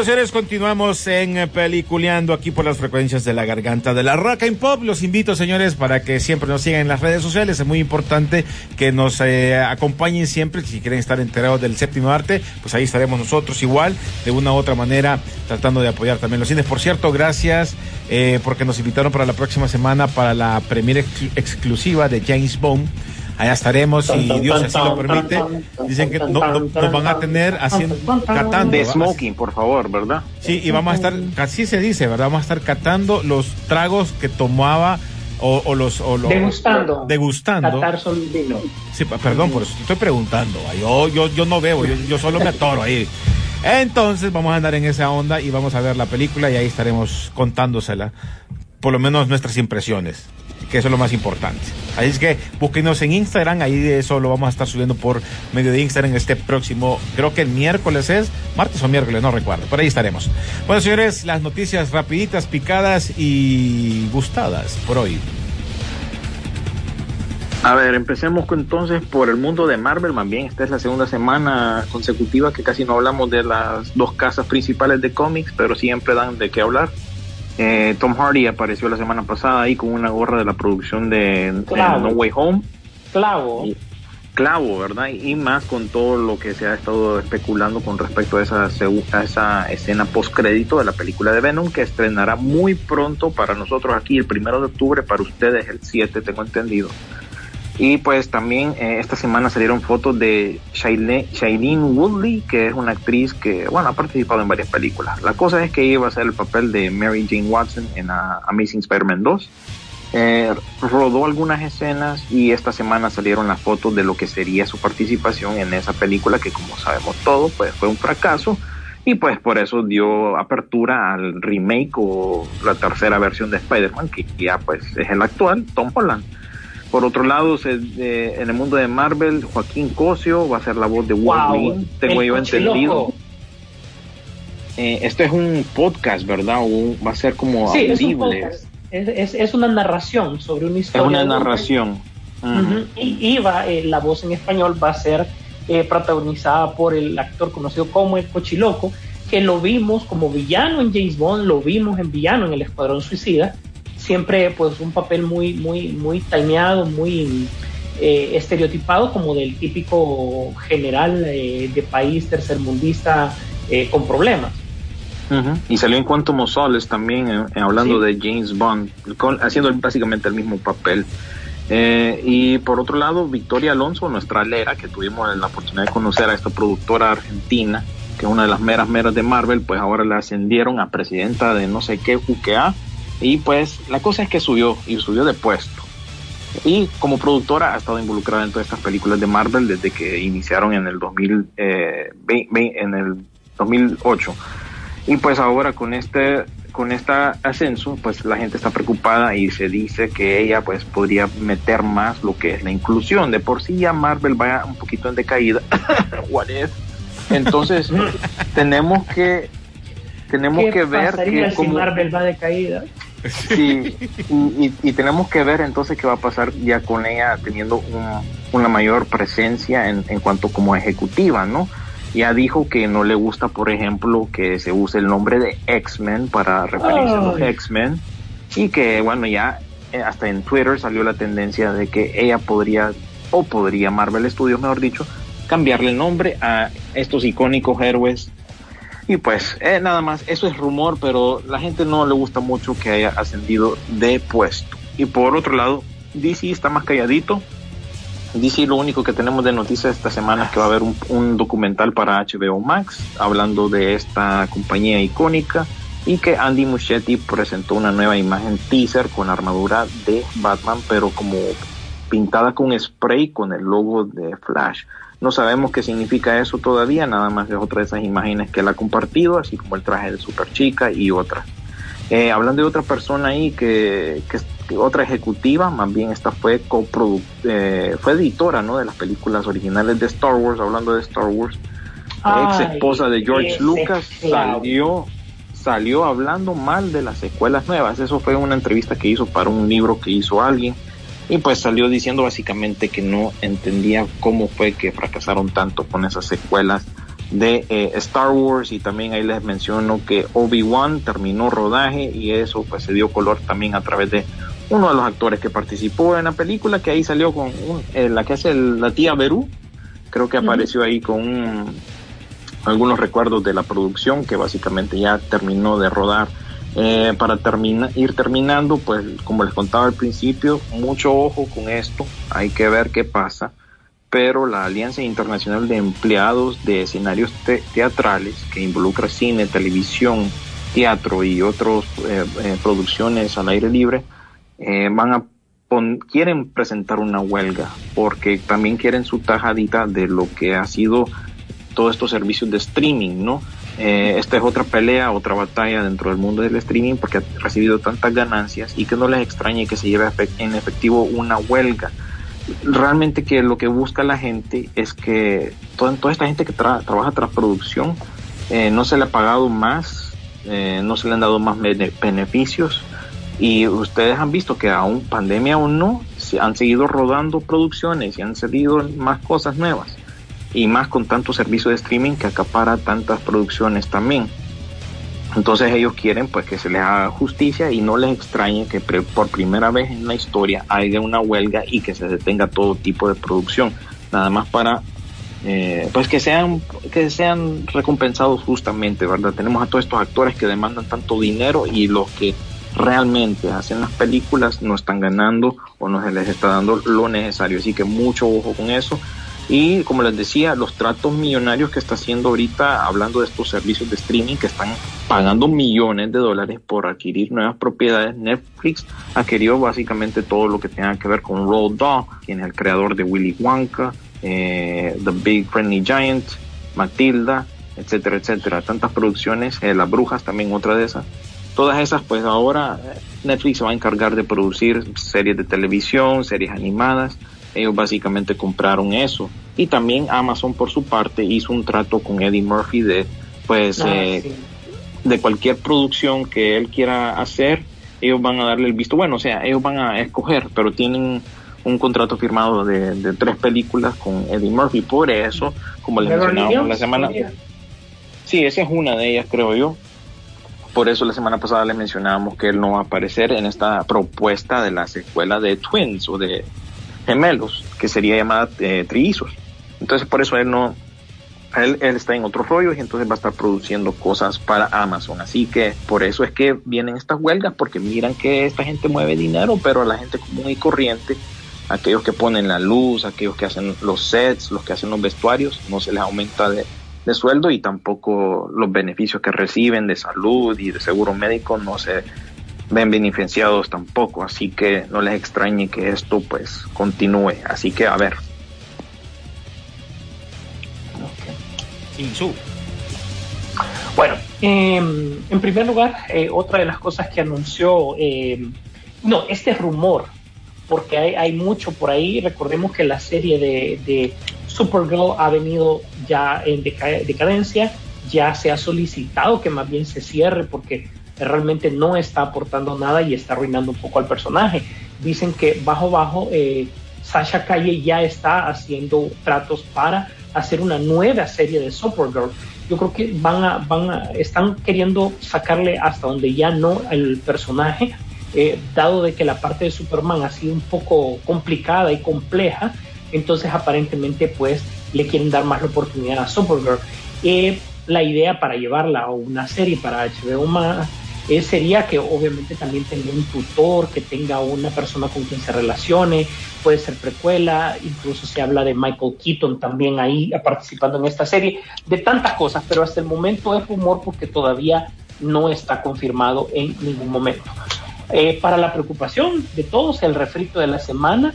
Señores, continuamos en eh, Peliculeando aquí por las frecuencias de la garganta de la Rock and Pop. Los invito, señores, para que siempre nos sigan en las redes sociales. Es muy importante que nos eh, acompañen siempre. Si quieren estar enterados del séptimo arte, pues ahí estaremos nosotros igual, de una u otra manera, tratando de apoyar también los cines. Por cierto, gracias eh, porque nos invitaron para la próxima semana para la premiere exclu- exclusiva de James Bond. Allá estaremos, si Dios así lo permite. Dicen que no- no- nos van a tener haciendo, catando. De. Smoking, por favor, ¿verdad? Sí, y vamos a estar, así se dice, ¿verdad? Vamos a estar catando los tragos que tomaba o, o los... O los Degustando. Degustando. Vino. Sí, perdón, por eso estoy preguntando. Yo, yo, yo no bebo, yo, yo solo me atoro ahí. Entonces vamos a andar en esa onda y vamos a ver la película y ahí estaremos contándosela. Por lo menos nuestras impresiones, que eso es lo más importante. Así es que búsquenos en Instagram, ahí eso lo vamos a estar subiendo por medio de Instagram este próximo, creo que el miércoles es, martes o miércoles, no recuerdo, por ahí estaremos. Bueno, señores, las noticias rapiditas, picadas y gustadas por hoy. A ver, empecemos entonces por el mundo de Marvel. Más esta es la segunda semana consecutiva que casi no hablamos de las dos casas principales de cómics, pero siempre dan de qué hablar. Eh, Tom Hardy apareció la semana pasada ahí con una gorra de la producción de. No Way Home. Clavo. Y- Clavo, ¿verdad? Y más con todo lo que se ha estado especulando con respecto a esa, a esa escena post-crédito de la película de Venom que estrenará muy pronto para nosotros aquí el primero de octubre, para ustedes el 7, tengo entendido. Y pues también eh, esta semana salieron fotos de Shailene, Woodley, que es una actriz que, bueno, ha participado en varias películas. La cosa es que iba a hacer el papel de Mary Jane Watson en ah, Amazing Spider-Man 2. Eh, rodó algunas escenas y esta semana salieron las fotos de lo que sería su participación en esa película que como sabemos todo pues fue un fracaso y pues por eso dio apertura al remake o la tercera versión de Spider-Man que ya pues es el actual Tom Holland por otro lado se- eh, en el mundo de Marvel Joaquín Cosio va a ser la voz de Wolverine tengo el yo entendido Eh, esto es un podcast verdad o va a ser como Sí, es un. Es, es- es una narración sobre una es historia. una de un hombre. narración. Y, y va, eh, la voz en español va a ser protagonizada por el actor conocido como el Cochiloco, que lo vimos como villano en James Bond, lo vimos en villano en el Escuadrón Suicida. Siempre, pues, un papel muy, muy, muy timeado, muy eh, estereotipado como del típico general eh, de país tercermundista eh, con problemas. Y salió en Quantum of Solace también, eh, hablando Sí. de James Bond, con- haciendo básicamente el mismo papel. Eh, y por otro lado, Victoria Alonso, nuestra alera, que tuvimos la oportunidad de conocer a esta productora argentina, que es una de las meras meras de Marvel, pues ahora la ascendieron a presidenta de no sé qué UQA. Y pues la cosa es que subió, y subió de puesto. Y como productora ha estado involucrada en todas estas películas de Marvel desde que iniciaron en el 2000, eh, en el 2008. Y pues ahora con este con este ascenso, pues la gente está preocupada y se dice que ella pues podría meter más lo que es la inclusión. De por sí ya Marvel va un poquito en decaída. What if? Entonces tenemos que tenemos ¿Qué que ver que si como- Marvel va de caída? Sí, y, y- y tenemos que ver entonces qué va a pasar ya con ella teniendo un- una mayor presencia en, en cuanto como ejecutiva, ¿no? Ya dijo que no le gusta, por ejemplo, que se use el nombre de X-Men para referirse a los. X-Men y que, bueno, ya eh, hasta en Twitter salió la tendencia de que ella podría, o podría Marvel Studios, mejor dicho, cambiarle el nombre a estos icónicos héroes y pues eh, nada más, eso es rumor, pero la gente no le gusta mucho que haya ascendido de puesto. Y por otro lado, DC está más calladito. DC lo único que tenemos de noticias esta semana es que va a haber un, un documental para HBO Max hablando de esta compañía icónica y que Andy Muschietti presentó una nueva imagen teaser con armadura de Batman, pero como pintada con spray con el logo de Flash. No sabemos qué significa eso todavía, nada más es otra de esas imágenes que él ha compartido, así como el traje de Super Chica y otras. Eh, hablando de otra persona ahí que, que, que otra ejecutiva, más bien esta fue eh, fue editora ¿no? de las películas originales de Star Wars, hablando de Star Wars, ex esposa de George Lucas, salió, salió hablando mal de las secuelas nuevas. Eso fue una entrevista que hizo para un libro que hizo alguien. Y pues salió diciendo básicamente que no entendía cómo fue que fracasaron tanto con esas secuelas de eh, Star Wars. Y también ahí les menciono que Obi-Wan terminó rodaje y eso pues se dio color también a través de uno de los actores que participó en la película que ahí salió con un- eh, la que hace el- la tía Beru. Creo que apareció ahí con un- algunos recuerdos de la producción que básicamente ya terminó de rodar eh, para termina, ir terminando, pues como les contaba al principio, mucho ojo con esto, hay que ver qué pasa, pero la Alianza Internacional de Empleados de Escenarios te- Teatrales, que involucra cine, televisión, teatro y otras producciones al aire libre, eh, van a pon- quieren presentar una huelga porque también quieren su tajadita de lo que ha sido todos estos servicios de streaming, ¿no? Eh, esta es otra pelea, otra batalla dentro del mundo del streaming porque ha recibido tantas ganancias y que no les extrañe que se lleve en efectivo una huelga. Realmente que lo que busca la gente es que toda, esta gente que tra- trabaja tras producción eh, no se le ha pagado más, eh, no se le han dado más bene- beneficios y ustedes han visto que aún pandemia o no, han seguido rodando producciones y han salido más cosas nuevas y más con tanto servicio de streaming que acapara tantas producciones también. Entonces ellos quieren pues que se les haga justicia y no les extrañe que por primera vez en la historia haya una huelga y que se detenga todo tipo de producción, nada más para eh, pues que sean que sean recompensados justamente, ¿verdad? Tenemos a todos estos actores que demandan tanto dinero y los que realmente hacen las películas no están ganando o no se les está dando lo necesario, así que mucho ojo con eso. Y como les decía, los tratos millonarios que está haciendo ahorita, hablando de estos servicios de streaming que están pagando millones de dólares por adquirir nuevas propiedades, Netflix adquirió básicamente todo lo que tenga que ver con Roald Dahl, quien es el creador de Willy Wonka, eh, The Big Friendly Giant, Matilda, etcétera, etcétera. Tantas producciones, eh, Las Brujas también otra de esas. Todas esas, pues ahora eh, Netflix se va a encargar de producir series de televisión, series animadas. Ellos básicamente compraron eso. Y también Amazon, por su parte, hizo un trato con Eddie Murphy de, pues, Ah, eh, sí. de cualquier producción que él quiera hacer, ellos van a darle el visto bueno, o sea, ellos van a escoger, pero tienen un contrato firmado de, de tres películas con Eddie Murphy, por eso, como les mencionábamos la semana, sí, esa es una de ellas, creo yo. Por eso la semana pasada les mencionábamos que él no va a aparecer en esta propuesta de la secuela de Twins o de gemelos, que sería llamada eh, trillizos. Entonces por eso él no, él, está en otros rollos y entonces va a estar produciendo cosas para Amazon. Así que por eso es que vienen estas huelgas, porque miran que esta gente mueve dinero, pero a la gente común y corriente, aquellos que ponen la luz, aquellos que hacen los sets, los que hacen los vestuarios, no se les aumenta de sueldo y tampoco los beneficios que reciben de salud y de seguro médico no se ven beneficiados tampoco. Así que no les extrañe que esto pues continúe. Así que a ver, Insu. Bueno, eh, en primer lugar, eh, otra de las cosas que anunció, eh, no, este rumor, porque hay, hay, mucho por ahí, recordemos que la serie de, de Supergirl ha venido ya en deca decadencia, ya se ha solicitado que más bien se cierre porque realmente no está aportando nada y está arruinando un poco al personaje. Dicen que bajo bajo eh, Sasha Calle ya está haciendo tratos para hacer una nueva serie de Supergirl. Yo creo que van a, van a, están queriendo sacarle hasta donde ya no el personaje, eh, dado de que la parte de Superman ha sido un poco complicada y compleja, entonces aparentemente pues le quieren dar más la oportunidad a Supergirl. Eh, la idea para llevarla a una serie para HBO más eh, sería que obviamente también tenga un tutor, que tenga una persona con quien se relacione, puede ser precuela, incluso se habla de Michael Keaton también ahí participando en esta serie, de tantas cosas, pero hasta el momento es rumor porque todavía no está confirmado en ningún momento. Eh, para la preocupación de todos, el refrito de la semana,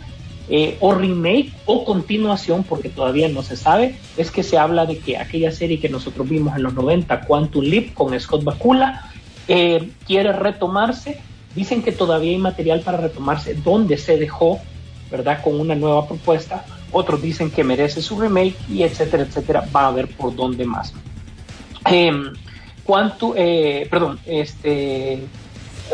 eh, o remake o continuación, porque todavía no se sabe, es que se habla de que aquella serie que nosotros vimos en los 90, Quantum Leap con Scott Bakula, eh, quiere retomarse. Dicen que todavía hay material para retomarse donde se dejó, ¿verdad? Con una nueva propuesta. Otros dicen que merece su remake y etcétera, etcétera. Va a ver por dónde más. Eh, ¿Cuánto, perdón, este,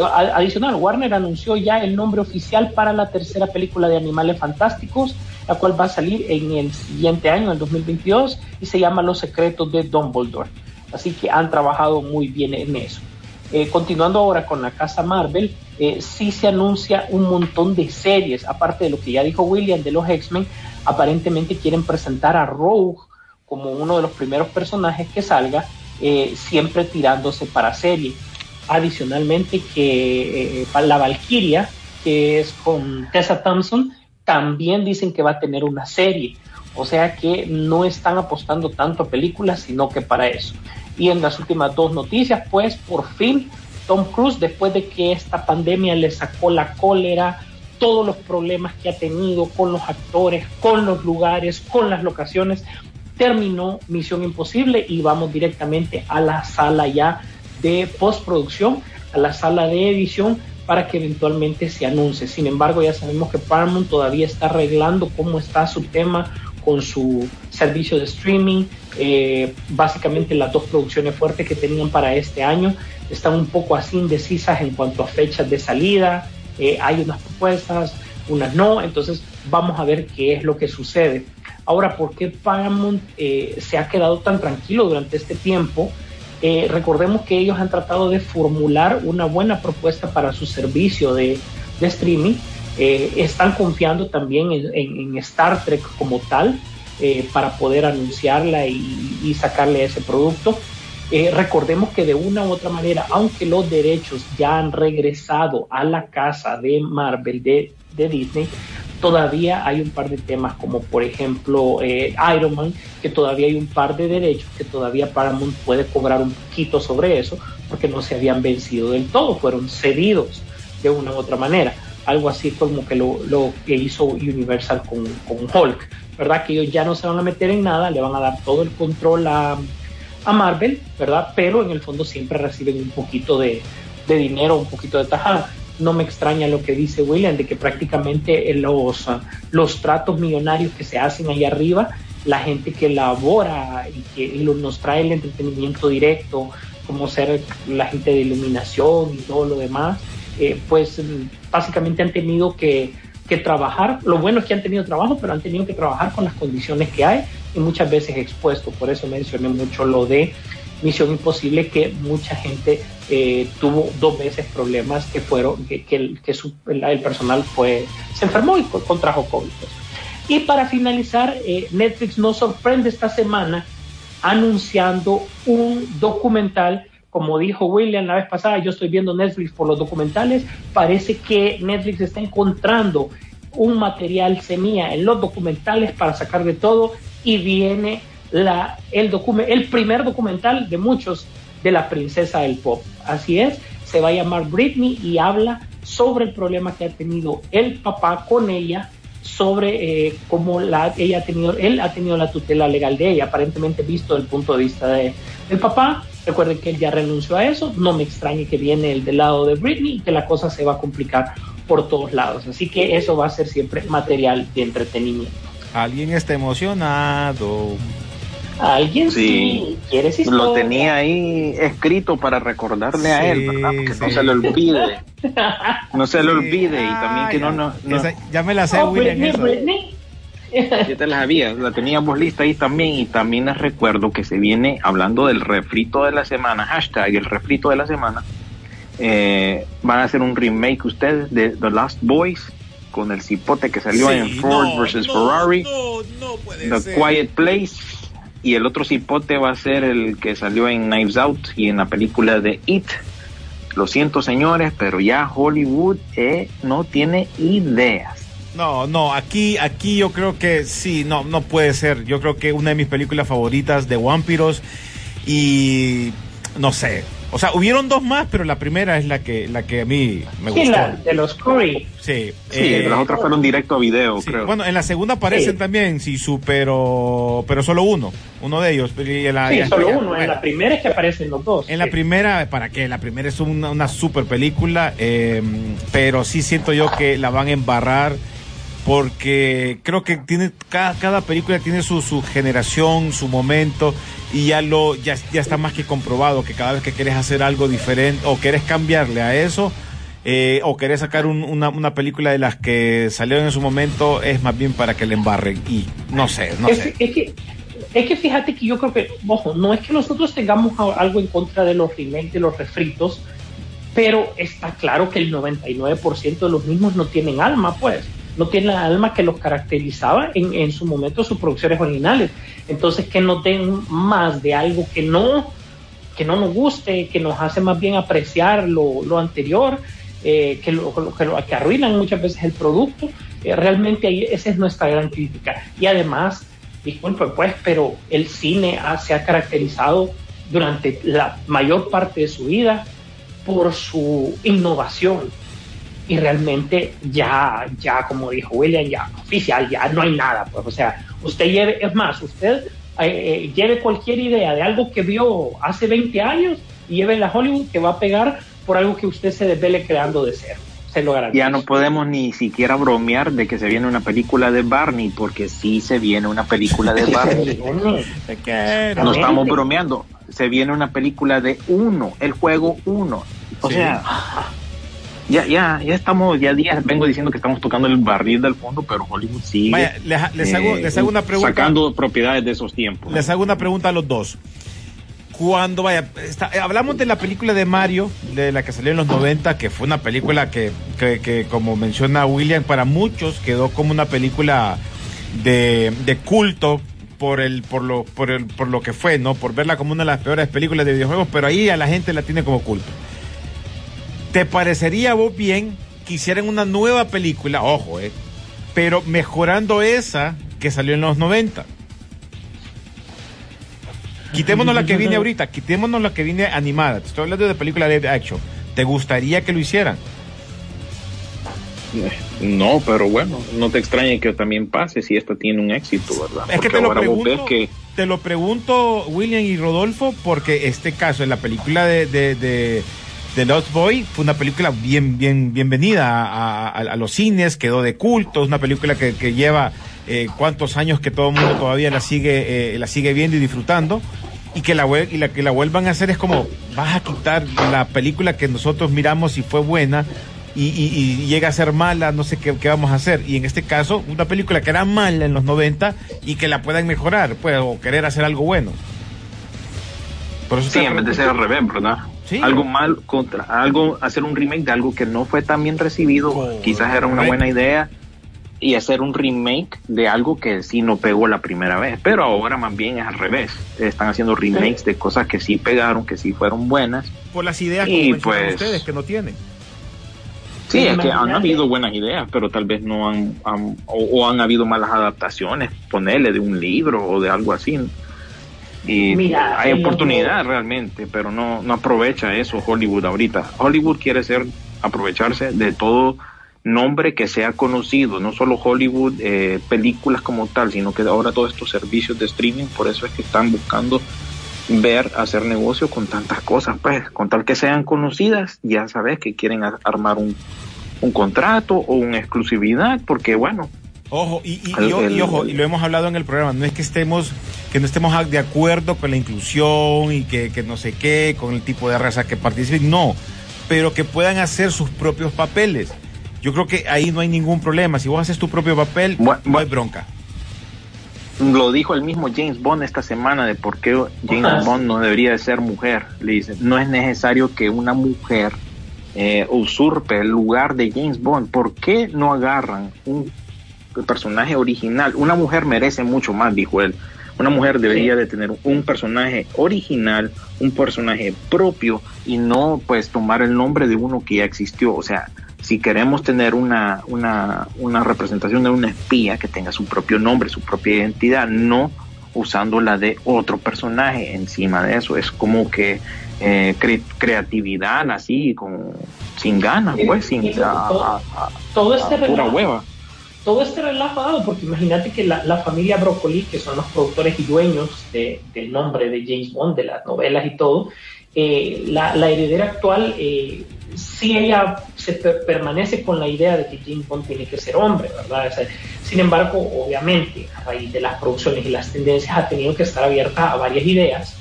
adicional, Warner anunció ya el nombre oficial para la tercera película de Animales Fantásticos, la cual va a salir en el siguiente año, en el 2022, y se llama Los Secretos de Dumbledore. Así que han trabajado muy bien en eso. Eh, continuando ahora con la casa Marvel, eh, sí se anuncia un montón de series, aparte de lo que ya dijo William de los X-Men, aparentemente quieren presentar a Rogue como uno de los primeros personajes que salga, eh, siempre tirándose para serie. Adicionalmente que la Valkyria, que es con Tessa Thompson, también dicen que va a tener una serie. O sea que no están apostando tanto a películas, sino que para eso. Y en las últimas dos noticias, pues por fin Tom Cruise, después de que esta pandemia le sacó la cólera, todos los problemas que ha tenido con los actores, con los lugares, con las locaciones, terminó Misión Imposible y vamos directamente a la sala ya de postproducción, a la sala de edición para que eventualmente se anuncie. Sin embargo, ya sabemos que Paramount todavía está arreglando cómo está su tema con su servicio de streaming. Eh, básicamente las dos producciones fuertes que tenían para este año están un poco así indecisas en cuanto a fechas de salida. Eh, hay unas propuestas, unas no. Entonces vamos a ver qué es lo que sucede. Ahora, ¿por qué Paramount eh, se ha quedado tan tranquilo durante este tiempo? Eh, recordemos que ellos han tratado de formular una buena propuesta para su servicio de, de streaming. Eh, están confiando también en, en, en, Star Trek como tal eh, para poder anunciarla y, y sacarle ese producto. Eh, recordemos que de una u otra manera, aunque los derechos ya han regresado a la casa de Marvel, de, de Disney, todavía hay un par de temas como por ejemplo eh, Iron Man, que todavía hay un par de derechos que todavía Paramount puede cobrar un poquito sobre eso porque no se habían vencido del todo, fueron cedidos de una u otra manera. Algo así como que lo, lo que hizo Universal con, con, Hulk, ¿verdad? Que ellos ya no se van a meter en nada, le van a dar todo el control a, a Marvel, ¿verdad? Pero en el fondo siempre reciben un poquito de, de dinero, un poquito de tajada no me extraña lo que dice William, de que prácticamente los, los tratos millonarios que se hacen ahí arriba, la gente que labora y que nos trae el entretenimiento directo, como ser la gente de iluminación y todo lo demás, eh, pues básicamente han tenido que, que trabajar. Lo bueno es que han tenido trabajo, pero han tenido que trabajar con las condiciones que hay y muchas veces expuesto. Por eso mencioné mucho lo de Misión Imposible, que mucha gente eh, tuvo dos veces problemas que fueron, que, que, que su, el, el, personal fue se enfermó y co- contrajo COVID. pues. Y para finalizar, eh, Netflix nos sorprende esta semana anunciando un documental. Como dijo William la vez pasada, yo estoy viendo Netflix por los documentales. Parece que Netflix está encontrando un material semilla en los documentales para sacar de todo y viene la, el, el primer documental de muchos de la princesa del pop. Así es, se va a llamar Britney y habla sobre el problema que ha tenido el papá con ella, sobre eh, cómo la, ella ha tenido, él ha tenido la tutela legal de ella, aparentemente visto el punto de vista de, del papá. Recuerden que él ya renunció a eso, no me extrañe que viene el del lado de Britney y que la cosa se va a complicar por todos lados. Así que eso va a ser siempre material de entretenimiento. Alguien está emocionado. Alguien Sí. sí, Lo tenía ahí escrito para recordarle a él, ¿verdad? Que no se le olvide. No se le olvide y también que no, no, no- Esa- ya me la sé, Oh, William. Britney. ya te la sabías, la teníamos lista ahí también y también les recuerdo que se viene hablando del refrito de la semana, hashtag el refrito de la semana. Eh, van a hacer un remake ustedes de The Last Boys con el cipote que salió Sí, en Ford no, vs no, Ferrari. No, no puede The ser. Quiet Place y el otro cipote va a ser el que salió en Knives Out y en la película de It. Lo siento señores, pero ya Hollywood eh, no tiene ideas. No, no, aquí, aquí yo creo que sí, no, no puede ser. Yo creo que una de mis películas favoritas de vampiros y no sé. O sea, hubieron dos más, pero la primera es la que, la que a mí me Sí, gustó. la de los Curry. Sí, Sí, eh, las otras fueron directo a video, sí. creo. Bueno, en la segunda aparecen Sí. también Sisu, pero, pero solo uno, uno de ellos. Y en la- Sí, solo ya- uno. En la primera es que aparecen los dos. En la Sí. primera, ¿para qué? La primera es una, una super película, eh, pero sí siento yo que la van a embarrar porque creo que tiene cada, cada película tiene su, su generación, su momento y ya lo ya, ya está más que comprobado que cada vez que quieres hacer algo diferente o quieres cambiarle a eso eh, o querés sacar un- una, una película de las que salieron en su momento es más bien para que le embarren y no sé, no es, sé. es que es que fíjate que yo creo que, ojo, no es que nosotros tengamos algo en contra de los remakes, de los refritos, pero está claro que el 99% de los mismos no tienen alma, pues. No tienen la alma que los caracterizaba en, en su momento sus producciones originales. Entonces, que no den más de algo que no, que no nos guste, que nos hace más bien apreciar lo, lo anterior, eh, que, lo- que, lo- que arruinan muchas veces el producto. Eh, realmente ahí, esa es nuestra gran crítica. Y además, disculpe pues, pero el cine ha- se ha caracterizado durante la mayor parte de su vida por su innovación. Y realmente ya, ya como dijo William, ya oficial, ya no hay nada. Pues, o sea, usted lleve, es más, usted eh, eh, lleve cualquier idea de algo que vio hace 20 años y lleve a Hollywood que va a pegar por algo que usted se desvele creando de cero. Se lo garantizo. Ya no podemos ni siquiera bromear de que se viene una película de Barney, porque sí se viene una película de Barney. No estamos bromeando. Se viene una película de uno, el juego uno. O Sí. sea, ya, ya, ya estamos, ya días vengo diciendo que estamos tocando el barril del fondo, pero Hollywood sigue. Vaya, les, les hago, eh, les hago una pregunta. Sacando propiedades de esos tiempos. Les hago una pregunta a los dos. Cuando vaya, está- eh, hablamos de la película de Mario, de la que salió en los 90, que fue una película que, que, que, como menciona William, para muchos quedó como una película de, de culto por el, por lo, por el, por lo que fue, ¿no? Por verla como una de las peores películas de videojuegos, pero ahí a la gente la tiene como culto. ¿Te parecería a vos bien que hicieran una nueva película, ojo, eh, pero mejorando esa que salió en los 90? Quitémonos la que viene ahorita, quitémonos la que viene animada. Te estoy hablando de película de action. ¿Te gustaría que lo hicieran? No, pero bueno, no te extrañe que también pase si esta tiene un éxito, ¿verdad? Es que te lo pregunto, que te lo pregunto, William y Rodolfo, porque este caso, en la película de, de, de, de Lost Boy, fue una película bien, bien, bienvenida a, a, a los cines, quedó de culto, es una película que, que lleva eh, cuántos años que todo el mundo todavía la sigue, eh, la sigue viendo y disfrutando. Y que, la, y la que la vuelvan a hacer es como, vas a quitar la película que nosotros miramos y fue buena, y, y- y llega a ser mala, no sé qué, qué vamos a hacer. Y en este caso, una película que era mala en los 90 y que la puedan mejorar, pues, o querer hacer algo bueno. Por eso Sí, en vez de ser al revés, ¿verdad? Sí. Algo mal contra algo, hacer un remake de algo que no fue tan bien recibido, Correcto. quizás era una buena idea y hacer un remake de algo que sí no pegó la primera vez. Pero ahora más bien es al revés. Están haciendo remakes de cosas que sí pegaron, que sí fueron buenas. Por las ideas Y, que pues, ustedes que no tienen. Sí, Sí, es que han habido buenas ideas, pero tal vez no han, han- o, o han habido malas adaptaciones, ponerle de un libro o de algo así. Y Mira, hay oportunidad realmente, pero no, no aprovecha eso Hollywood ahorita. Hollywood quiere ser aprovecharse de todo nombre que sea conocido, no solo Hollywood, eh, películas como tal, sino que ahora todos estos servicios de streaming, por eso es que están buscando ver, hacer negocio con tantas cosas, pues, con tal que sean conocidas, ya sabes que quieren armar un, un contrato o una exclusividad, porque bueno, Ojo, y, y- El- y o- y el- ojo, y lo hemos hablado en el programa, no es que estemos, que no estemos de acuerdo con la inclusión y que, que no sé qué, con el tipo de raza que participen, no, pero que puedan hacer sus propios papeles. Yo creo que ahí no hay ningún problema. Si vos haces tu propio papel, no hay bronca. lo dijo el mismo James Bond esta semana de por qué James Ajá. Bond no debería de ser mujer. Le dice, no es necesario que una mujer eh, usurpe el lugar de James Bond. ¿Por qué no agarran un personaje original? Una mujer merece mucho más, dijo él. Una mujer debería de tener un personaje original, un personaje propio y no pues tomar el nombre de uno que ya existió. O sea, si queremos tener una, una, una representación de una espía que tenga su propio nombre, su propia identidad, no usando la de otro personaje encima de eso. Es como que eh, cre- creatividad así, con, sin ganas, pues, sin todo- a- a- Todo a este pura hueva. Todo este relajo dado, porque imagínate que la, la familia Broccoli, que son los productores y dueños de- del nombre de James Bond, de las novelas y todo, eh, la, heredera actual, eh, sí ella se per- permanece con la idea de que James Bond tiene que ser hombre, ¿verdad? Sin embargo, obviamente, a raíz de las producciones y las tendencias, ha tenido que estar abierta a varias ideas.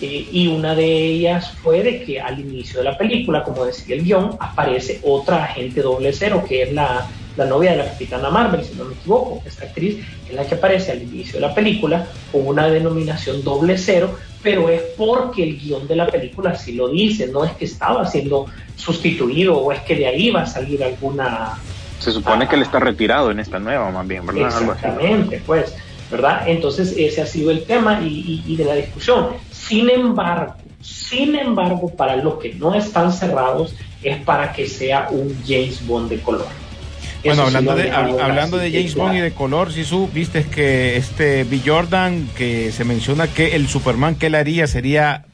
Eh, y una de ellas fue de que al inicio de la película, como decía el guion, aparece otra agente doble cero, que es la, la novia de la capitana Marvel, si no me equivoco. Esta actriz es la que aparece al inicio de la película con una denominación doble cero, pero es porque el guion de la película así lo dice, no es que estaba siendo sustituido o es que de ahí va a salir alguna Se supone que él está retirado en esta nueva, más bien, ¿verdad? Exactamente, pues, ¿verdad? Entonces ese ha sido el tema y, y- y de la discusión. Sin embargo, sin embargo, para los que no están cerrados es para que sea un James Bond de color. Bueno, sí hablando de, hab- hablando de James Bond y de color, si su viste que este Bill Jordan, que se menciona que el Superman que él haría sería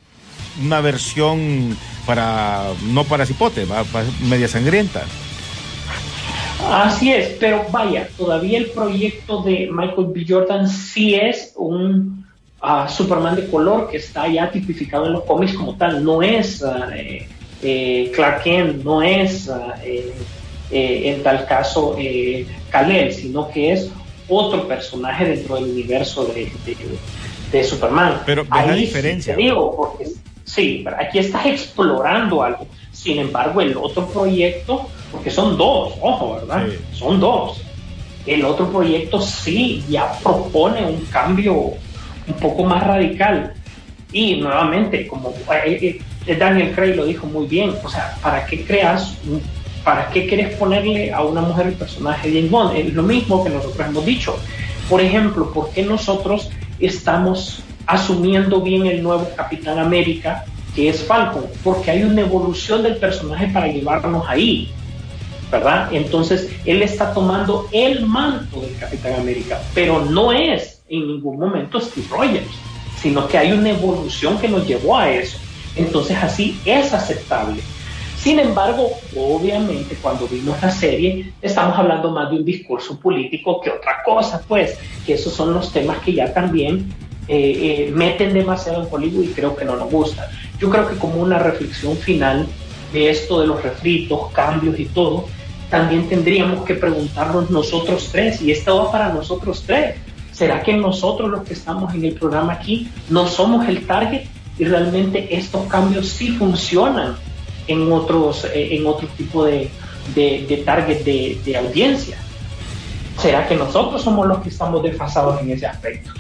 una versión para, no para cipote, media sangrienta. Así es, pero vaya, todavía el proyecto de Michael B. Jordan sí es un ah, Superman de color que está ya tipificado en los cómics como tal. No es ah, eh, eh, Clark Kent, no es ah, eh, eh, en tal caso eh, Kal-El, sino que es otro personaje dentro del universo de, de- de Superman. Pero, ¿ves la Ahí sí diferencia? te digo, porque sí, aquí estás explorando algo. Sin embargo, el otro proyecto, porque son dos, ojo, ¿verdad? Sí. Son dos. El otro proyecto sí ya propone un cambio un poco más radical. Y nuevamente, como eh, eh, Daniel Craig lo dijo muy bien, o sea, ¿para qué creas, un- para qué quieres ponerle a una mujer el personaje de James Bond? Es lo mismo que nosotros hemos dicho. Por ejemplo, ¿por qué nosotros estamos asumiendo bien el nuevo Capitán América, que es Falcon? Porque hay una evolución del personaje para llevarnos ahí. ¿verdad? Entonces él está tomando el manto del Capitán América, pero no es en ningún momento Steve Rogers, sino que hay una evolución que nos llevó a eso. Entonces así es aceptable. Sin embargo, obviamente cuando vimos la serie estamos hablando más de un discurso político que otra cosa, pues, que esos son los temas que ya también eh, eh, meten demasiado en Hollywood y creo que no nos gusta. Yo creo que como una reflexión final de esto de los refritos, cambios y todo, también tendríamos que preguntarnos nosotros tres, y esto va para nosotros tres, ¿será que nosotros los que estamos en el programa aquí no somos el target y realmente estos cambios sí funcionan en otros, eh, en otro tipo de, de, de target de, de audiencia? ¿Será que nosotros somos los que estamos desfasados en ese aspecto?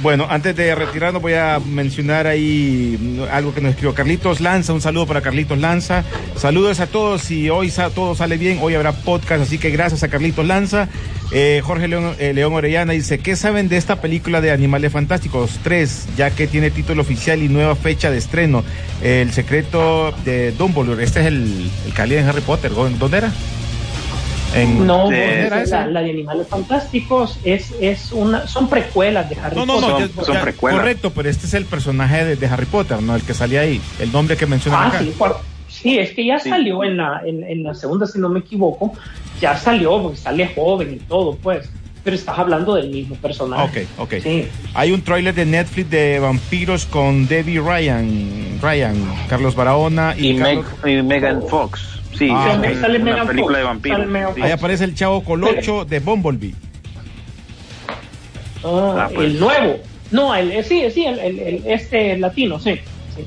Bueno, antes de retirarnos voy a mencionar ahí algo que nos escribió Carlitos Lanza. Un saludo para Carlitos Lanza. Saludos a todos. Si hoy todo sale bien, hoy habrá podcast, así que gracias a Carlitos Lanza. Eh, Jorge León, eh, León Orellana dice, ¿qué saben de esta película de Animales Fantásticos 3? Ya que tiene título oficial y nueva fecha de estreno. El secreto de Dumbledore. Este es el, el Cali Harry Potter. ¿Dónde era? En, No, ¿dónde vos, era ese? la, la de Animales Fantásticos es, es una, son precuelas de Harry No, no, no, Potter. son ya, precuelas. correcto, pero este es el personaje de, de Harry Potter, ¿no? El que salía ahí, el nombre que mencionan Ah, acá. sí, por- sí, es que ya Sí. salió en la, en, en la segunda, si no me equivoco, ya salió, porque sale joven y todo, pues. Pero estás hablando del mismo personaje. Ok, ok. Sí. Hay un tráiler de Netflix de vampiros con Debbie Ryan, Ryan, Carlos Barahona y, Y, Meg, Carlos- y Megan Fox. Sí, Ah, una Sale Megan película Fox, de vampiros. sale sí. Ahí aparece el chavo Colocho de Bumblebee. Ah, Ah, pues. El nuevo. No, el, eh, sí, sí, el, el- el- este latino, sí. sí.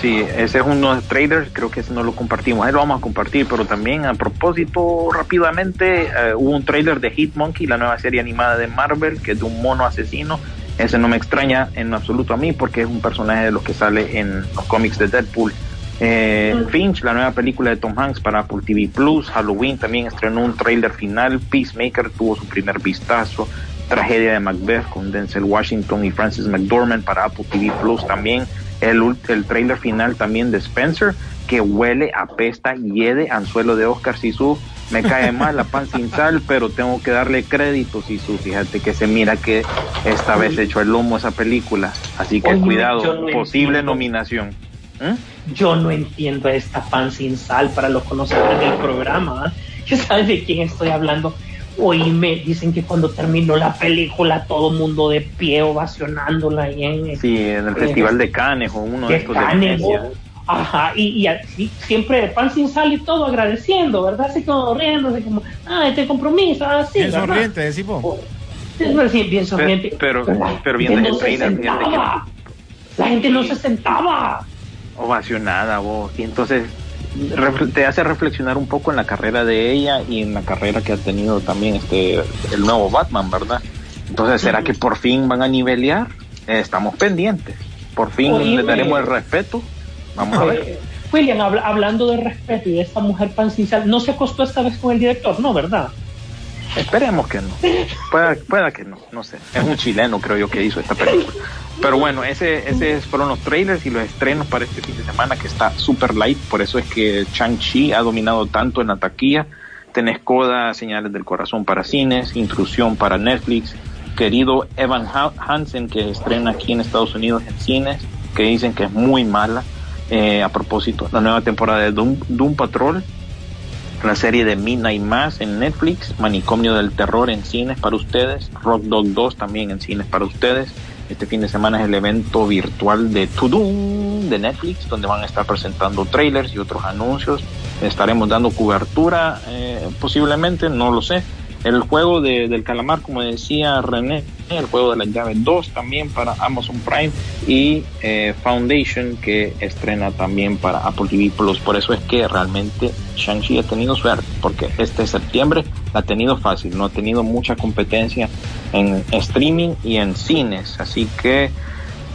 Sí, ese es uno de los trailers, creo que ese no lo compartimos, ahí lo vamos a compartir, pero también a propósito, rápidamente, eh, hubo un trailer de Hitmonkey, la nueva serie animada de Marvel, que es de un mono asesino, ese no me extraña en absoluto a mí, porque es un personaje de los que sale en los cómics de Deadpool. Eh, Finch, la nueva película de Tom Hanks para Apple TV Plus, Halloween también estrenó un trailer final, Peacemaker tuvo su primer vistazo, Tragedia de Macbeth con Denzel Washington y Francis McDormand para Apple TV Plus también, el, el trailer final también de Spencer, que huele, apesta, hiede, anzuelo de Oscar Sisu. Me cae mal la pan sin sal, pero tengo que darle crédito, Sisu. Fíjate que se mira que esta vez echó el lomo esa película. Así que Oye, cuidado, no posible entiendo. nominación. ¿Mm? Yo no entiendo esta pan sin sal para los conocedores del programa. ¿ah? ¿Ya sabes de quién estoy hablando? Hoy me dicen que cuando terminó la película todo mundo de pie ovacionándola ahí en, Sí, en el Festival de Cannes o uno de de estos de. Ajá, y, y así, siempre pan sin sal y todo agradeciendo, ¿verdad? Así como riéndose, como, ah, este compromiso, así. Bien ¿verdad? sonriente, decimos. Oh, es bien, bien sonriente. pero- la pero gente viendo no se sentaba. La gente no se sentaba. Ovacionada vos. Y entonces te hace reflexionar un poco en la carrera de ella y en la carrera que ha tenido también este el nuevo Batman verdad entonces será que por fin van a nivelear Eh, estamos pendientes. Por fin Oye, le daremos el respeto. Vamos a ver. William, habla- hablando de respeto y de esta mujer pan sin sal, no se acostó esta vez con el director, ¿no? ¿Verdad? Esperemos que no. Pueda, pueda que no, no sé. Es un chileno, creo yo, que hizo esta película. Pero bueno, ese, ese fueron los trailers y los estrenos para este fin de semana, que está super light. Por eso es que Chang-Chi ha dominado tanto en la taquilla. Tenés Coda, Señales del Corazón para cines, Intrusión para Netflix. Querido Evan Ha- Hansen, que estrena aquí en Estados Unidos en cines, que dicen que es muy mala. Eh, a propósito, la nueva temporada de Doom, Doom Patrol, la serie de y más en Netflix, Manicomio del Terror en cines para ustedes, Rock Dog 2 también en cines para ustedes. Este fin de semana es el evento virtual de Tudum de Netflix, donde van a estar presentando trailers y otros anuncios. Estaremos dando cobertura, eh, posiblemente, no lo sé. El juego de- del calamar, como decía René, el juego de la llave 2 también para Amazon Prime y eh, Foundation que estrena también para Apple TV Plus. Por eso es que realmente Shang-Chi ha tenido suerte, porque este septiembre la ha tenido fácil, no ha tenido mucha competencia en streaming y en cines. Así que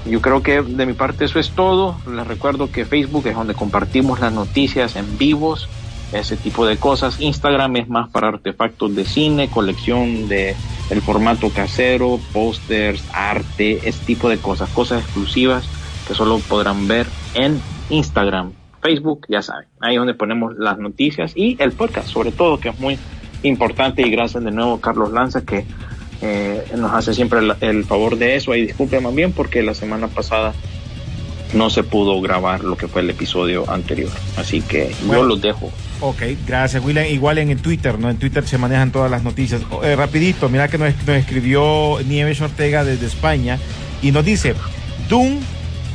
yo creo que de mi parte eso es todo. Les recuerdo que Facebook es donde compartimos las noticias en vivos, ese tipo de cosas. Instagram es más para artefactos de cine, colección de el formato casero, pósters, arte, ese tipo de cosas, cosas exclusivas que solo podrán ver en Instagram. Facebook, ya saben, ahí es donde ponemos las noticias y el podcast, sobre todo, que es muy importante. Y gracias de nuevo, Carlos Lanza, que eh, nos hace siempre el, el favor de eso. Y disculpen más bien porque la semana pasada no se pudo grabar lo que fue el episodio anterior. Así que Bueno. yo los dejo. Ok, gracias, William. Igual en el Twitter, ¿no? En Twitter se manejan todas las noticias. Oh, eh, rapidito, mira que nos, nos escribió Nieves Ortega desde España y nos dice, Doom,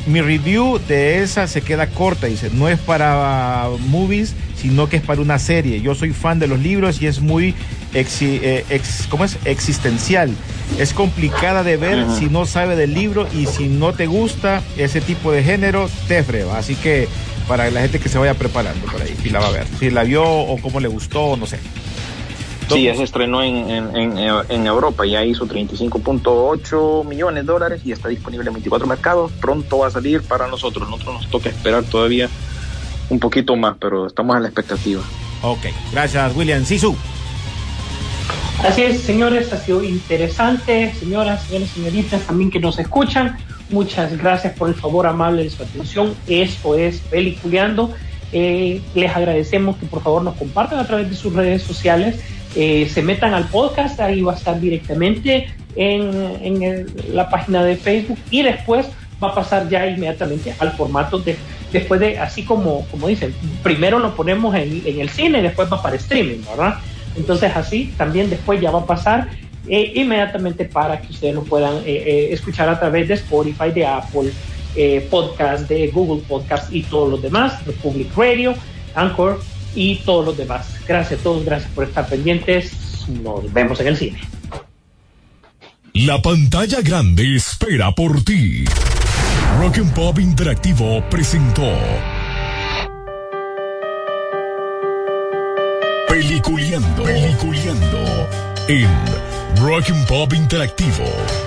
mi review de esa se queda corta, dice, no es para movies, sino que es para una serie. Yo soy fan de los libros y es muy exi- eh, ex- ¿cómo es? existencial. Es complicada de ver si no sabe del libro y si no te gusta ese tipo de género, te freba. Así que para la gente que se vaya preparando por ahí, si la va a ver, si la vio o cómo le gustó, no sé. Sí, ya se estrenó en, en, en, en Europa, ya hizo 35.8 millones de dólares y está disponible en 24 mercados. Pronto va a salir para nosotros. Nosotros nos toca esperar todavía un poquito más, pero estamos a la expectativa. Ok, gracias William. Sisu. Así es, señores, ha sido interesante, señoras, señores, señoritas, también que nos escuchan. Muchas gracias por el favor amable de su atención. Esto es Peliculeando. Eh, les agradecemos que por favor nos compartan a través de sus redes sociales. Eh, se metan al podcast, ahí va a estar directamente en, en la página de Facebook y después va a pasar ya inmediatamente al formato de después de así como como dicen primero lo ponemos en, en el cine después va para streaming verdad entonces así también después ya va a pasar eh, inmediatamente para que ustedes lo puedan eh, eh, escuchar a través de Spotify de Apple Podcast de Google Podcast y todos los demás Republic Radio Anchor y todos los demás. Gracias a todos gracias por estar pendientes. Nos vemos en el cine. La pantalla grande espera por ti. Rock and Pop Interactivo presentó Peliculeando, Peliculeando en Rock and Pop Interactivo.